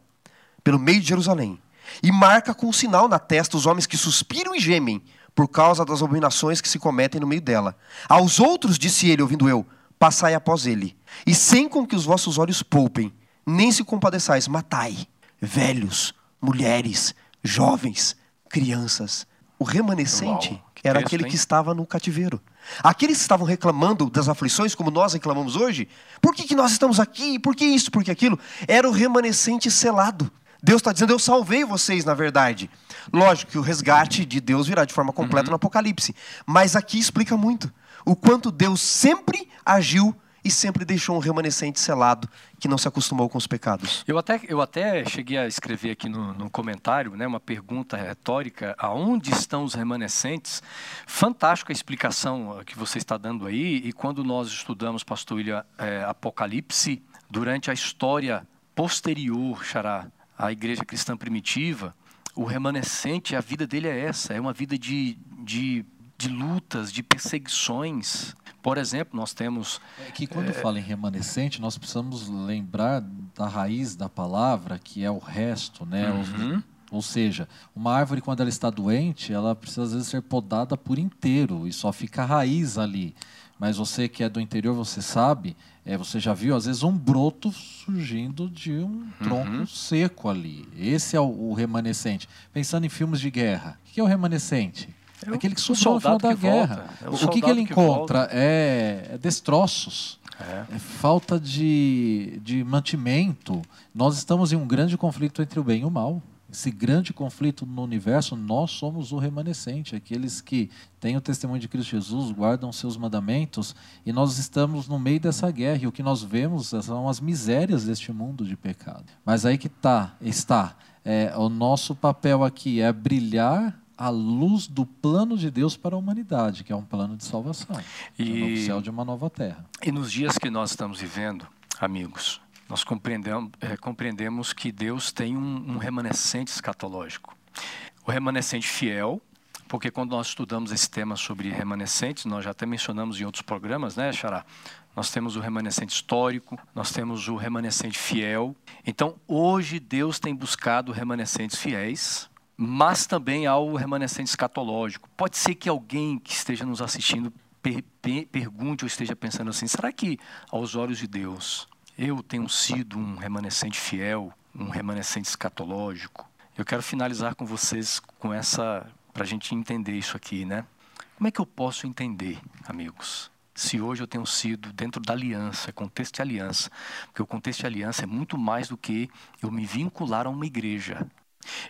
pelo meio de Jerusalém, e marca com um sinal na testa os homens que suspiram e gemem por causa das abominações que se cometem no meio dela. Aos outros, disse ele, ouvindo eu, passai após ele, e sem com que os vossos olhos poupem, nem se compadeçais, matai velhos, mulheres, jovens, crianças. O remanescente Uau, era texto, aquele hein? que estava no cativeiro. Aqueles que estavam reclamando das aflições, como nós reclamamos hoje, por que, que nós estamos aqui? Por que isso? Por que aquilo? Era o remanescente selado. Deus está dizendo: Eu salvei vocês, na verdade. Lógico que o resgate de Deus virá de forma completa uhum. no Apocalipse. Mas aqui explica muito o quanto Deus sempre agiu e sempre deixou um remanescente selado que não se acostumou com os pecados. Eu até, eu até cheguei a escrever aqui no, no comentário né, uma pergunta retórica: aonde estão os remanescentes? Fantástica a explicação que você está dando aí. E quando nós estudamos, pastor William, é, Apocalipse, durante a história posterior, Xará, a igreja cristã primitiva, o remanescente, a vida dele é essa, é uma vida de, de, de lutas, de perseguições. Por exemplo, nós temos. É que quando é... fala em remanescente, nós precisamos lembrar da raiz da palavra, que é o resto, né? Uhum. Ou seja, uma árvore, quando ela está doente, ela precisa às vezes ser podada por inteiro e só fica a raiz ali. Mas você que é do interior, você sabe, é, você já viu às vezes um broto surgindo de um tronco uhum. seco ali. Esse é o, o, remanescente. Pensando em filmes de guerra, o que é o remanescente? É Aquele que sobrou no final da guerra. É o, o que, que, ele encontra? É, é, destroços. É. é. falta de, de mantimento. Nós estamos em um grande conflito entre o bem e o mal esse grande conflito no universo, nós somos o remanescente, aqueles que têm o testemunho de Cristo Jesus, guardam seus mandamentos, e nós estamos no meio dessa guerra, e o que nós vemos são as misérias deste mundo de pecado. Mas aí que tá, está, é, o nosso papel aqui é brilhar a luz do plano de Deus para a humanidade, que é um plano de salvação, e, um novo céu de uma nova terra. E nos dias que nós estamos vivendo, amigos, nós compreendemos, é, compreendemos que Deus tem um, um remanescente escatológico. O remanescente fiel, porque quando nós estudamos esse tema sobre remanescentes, nós já até mencionamos em outros programas, né, Xará? Nós temos o remanescente histórico, nós temos o remanescente fiel. Então, hoje Deus tem buscado remanescentes fiéis, mas também há o remanescente escatológico. Pode ser que alguém que esteja nos assistindo per pergunte ou esteja pensando assim: será que aos olhos de Deus eu tenho sido um remanescente fiel, um remanescente escatológico. Eu quero finalizar com vocês com essa, para a gente entender isso aqui, né? Como é que eu posso entender, amigos? Se hoje eu tenho sido dentro da aliança, contexto de aliança, porque o contexto de aliança é muito mais do que eu me vincular a uma igreja.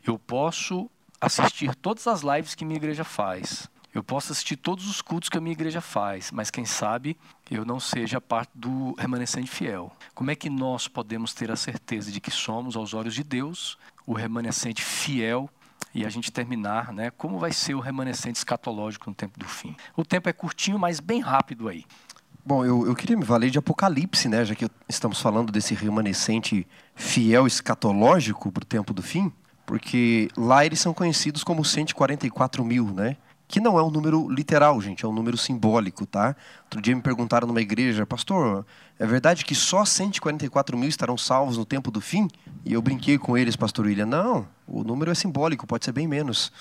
Eu posso assistir todas as lives que minha igreja faz, eu posso assistir todos os cultos que a minha igreja faz, mas quem sabe eu não seja parte do remanescente fiel. Como é que nós podemos ter a certeza de que somos, aos olhos de Deus, o remanescente fiel e a gente terminar, né, como vai ser o remanescente escatológico no tempo do fim. O tempo é curtinho, mas bem rápido aí. Bom, eu, eu queria me valer de Apocalipse, né, já que estamos falando desse remanescente fiel escatológico para o tempo do fim, porque lá eles são conhecidos como 144 mil, né? Que não é um número literal, gente, é um número simbólico, tá? Outro dia me perguntaram numa igreja, pastor, é verdade que só 144 mil estarão salvos no tempo do fim? E eu brinquei com eles, pastor William, não, o número é simbólico, pode ser bem menos.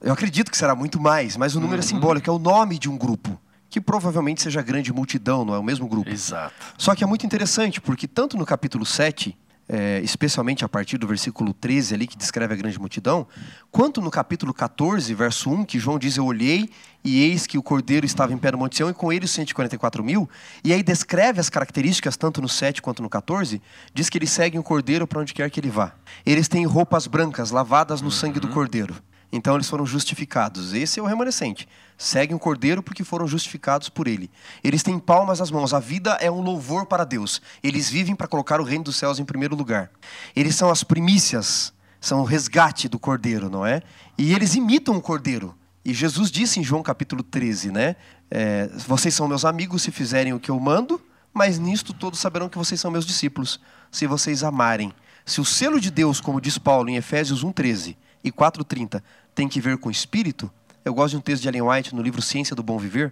Eu acredito que será muito mais, mas o número é uhum. é simbólico, é o nome de um grupo, que provavelmente seja grande multidão, não é o mesmo grupo. Exato. Só que é muito interessante, porque tanto no capítulo 7, é, especialmente a partir do versículo 13 ali, que descreve a grande multidão, quanto no capítulo 14, verso 1, que João diz, eu olhei e eis que o cordeiro estava em pé no Monte Sião e com ele os 144 mil, e aí descreve as características, tanto no 7 quanto no 14, diz que eles seguem o cordeiro para onde quer que ele vá. Eles têm roupas brancas, lavadas no sangue do uhum. cordeiro. Então eles foram justificados. Esse é o remanescente. Seguem o Cordeiro porque foram justificados por ele. Eles têm palmas nas mãos. A vida é um louvor para Deus. Eles vivem para colocar o reino dos céus em primeiro lugar. Eles são as primícias, são o resgate do Cordeiro, não é? E eles imitam o Cordeiro. E Jesus disse em João capítulo 13, né? É, vocês são meus amigos se fizerem o que eu mando, mas nisto todos saberão que vocês são meus discípulos, se vocês amarem. Se o selo de Deus, como diz Paulo em Efésios 1,13 e 4,30, tem que ver com o espírito, eu gosto de um texto de Ellen White no livro Ciência do Bom Viver,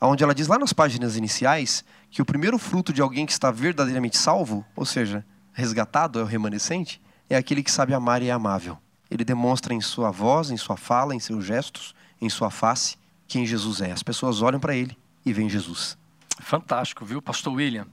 onde ela diz lá nas páginas iniciais que o primeiro fruto de alguém que está verdadeiramente salvo, ou seja, resgatado, é o remanescente, é aquele que sabe amar e é amável. Ele demonstra em sua voz, em sua fala, em seus gestos, em sua face, quem Jesus é. As pessoas olham para ele e veem Jesus. Fantástico, viu, Pastor William?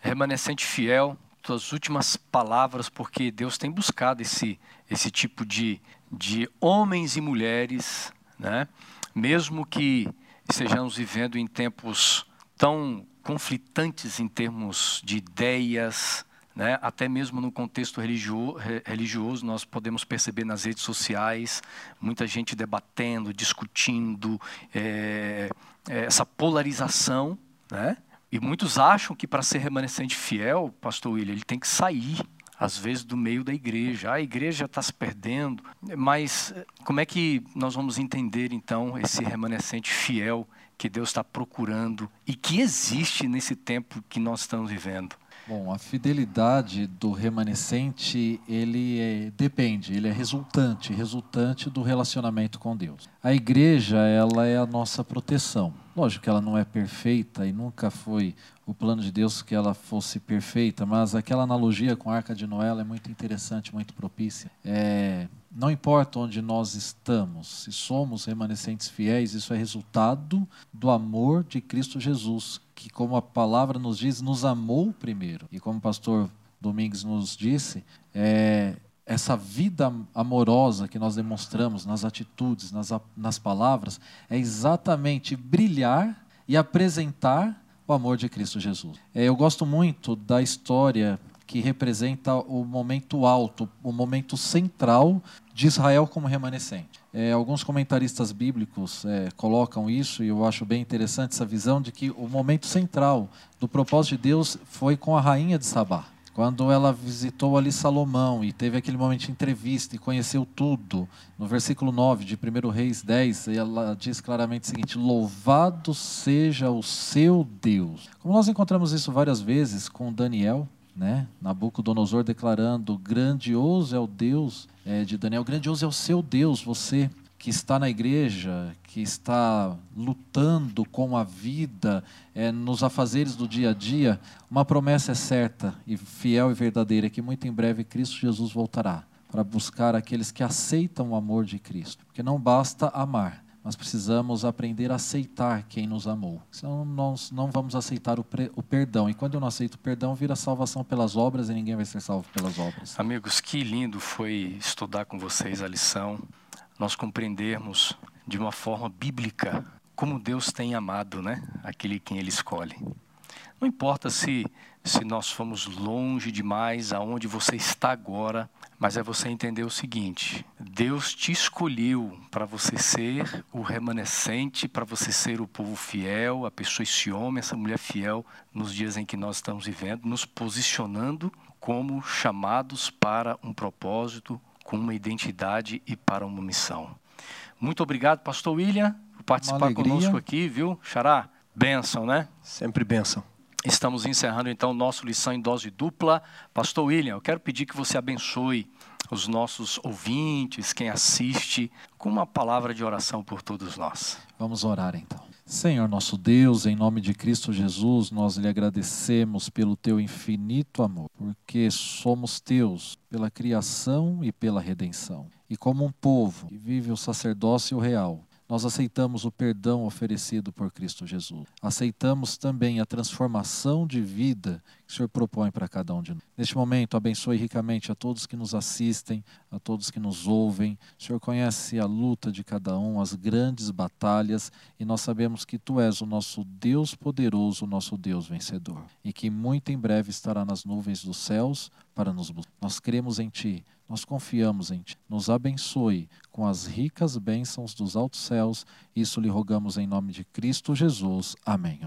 Remanescente fiel, tuas últimas palavras, porque Deus tem buscado esse, esse tipo de, de homens e mulheres, né? mesmo que estejamos vivendo em tempos tão conflitantes em termos de ideias, né? até mesmo no contexto religio religioso, nós podemos perceber nas redes sociais muita gente debatendo, discutindo, é, essa polarização. Né? E muitos acham que para ser remanescente fiel, pastor William, ele tem que sair às vezes do meio da igreja. A igreja está se perdendo, mas eh, como é que nós vamos entender então esse remanescente fiel que Deus está procurando e que existe nesse tempo que nós estamos vivendo? Bom, a fidelidade do remanescente, ele é, depende, ele é resultante, resultante do relacionamento com Deus. A igreja, ela é a nossa proteção. Lógico que ela não é perfeita e nunca foi o plano de Deus que ela fosse perfeita, mas aquela analogia com a Arca de Noé é muito interessante, muito propícia. É, não importa onde nós estamos, se somos remanescentes fiéis, isso é resultado do amor de Cristo Jesus, que, como a palavra nos diz, nos amou primeiro. E como o pastor Domingues nos disse, é, essa vida amorosa que nós demonstramos nas atitudes, nas, nas palavras, é exatamente brilhar e apresentar o amor de Cristo Jesus. É, eu gosto muito da história que representa o momento alto, o momento central de Israel como remanescente. É, alguns comentaristas bíblicos é, colocam isso, e eu acho bem interessante essa visão de que o momento central do propósito de Deus foi com a rainha de Sabá. Quando ela visitou ali Salomão e teve aquele momento de entrevista e conheceu tudo, no versículo 9 de 1 Reis 10, ela diz claramente o seguinte: Louvado seja o seu Deus. Como nós encontramos isso várias vezes com Daniel, né? Nabucodonosor declarando: grandioso é o Deus é, de Daniel, grandioso é o seu Deus, você que está na igreja, que está lutando com a vida, é, nos afazeres do dia a dia, uma promessa é certa e fiel e verdadeira: que muito em breve Cristo Jesus voltará para buscar aqueles que aceitam o amor de Cristo. Porque não basta amar, nós precisamos aprender a aceitar quem nos amou. Senão nós não vamos aceitar o, o, perdão. E quando eu não aceito o perdão, vira salvação pelas obras e ninguém vai ser salvo pelas obras. Amigos, que lindo foi estudar com vocês a lição, nós compreendermos de uma forma bíblica como Deus tem amado, né? Aquele quem Ele escolhe. Não importa se se nós fomos longe demais aonde você está agora, mas é você entender o seguinte: Deus te escolheu para você ser o remanescente, para você ser o povo fiel, a pessoa, esse homem, essa mulher fiel, nos dias em que nós estamos vivendo, nos posicionando como chamados para um propósito com uma identidade e para uma missão. Muito obrigado, pastor William, por participar conosco aqui, viu? Xará, bênção, né? Sempre bênção. Estamos encerrando então nossa lição em dose dupla. Pastor William, eu quero pedir que você abençoe os nossos ouvintes, quem assiste, com uma palavra de oração por todos nós. Vamos orar então. Senhor nosso Deus, em nome de Cristo Jesus, nós lhe agradecemos pelo teu infinito amor, porque somos teus pela criação e pela redenção. E como um povo que vive o sacerdócio real, nós aceitamos o perdão oferecido por Cristo Jesus. Aceitamos também a transformação de vida que o Senhor propõe para cada um de nós. Neste momento, abençoe ricamente a todos que nos assistem, a todos que nos ouvem. O Senhor conhece a luta de cada um, as grandes batalhas, e nós sabemos que Tu és o nosso Deus poderoso, o nosso Deus vencedor, e que muito em breve estará nas nuvens dos céus para nos buscar. Nós cremos em Ti, nós confiamos em Ti. Nos abençoe com as ricas bênçãos dos altos céus. Isso lhe rogamos em nome de Cristo Jesus. Amém.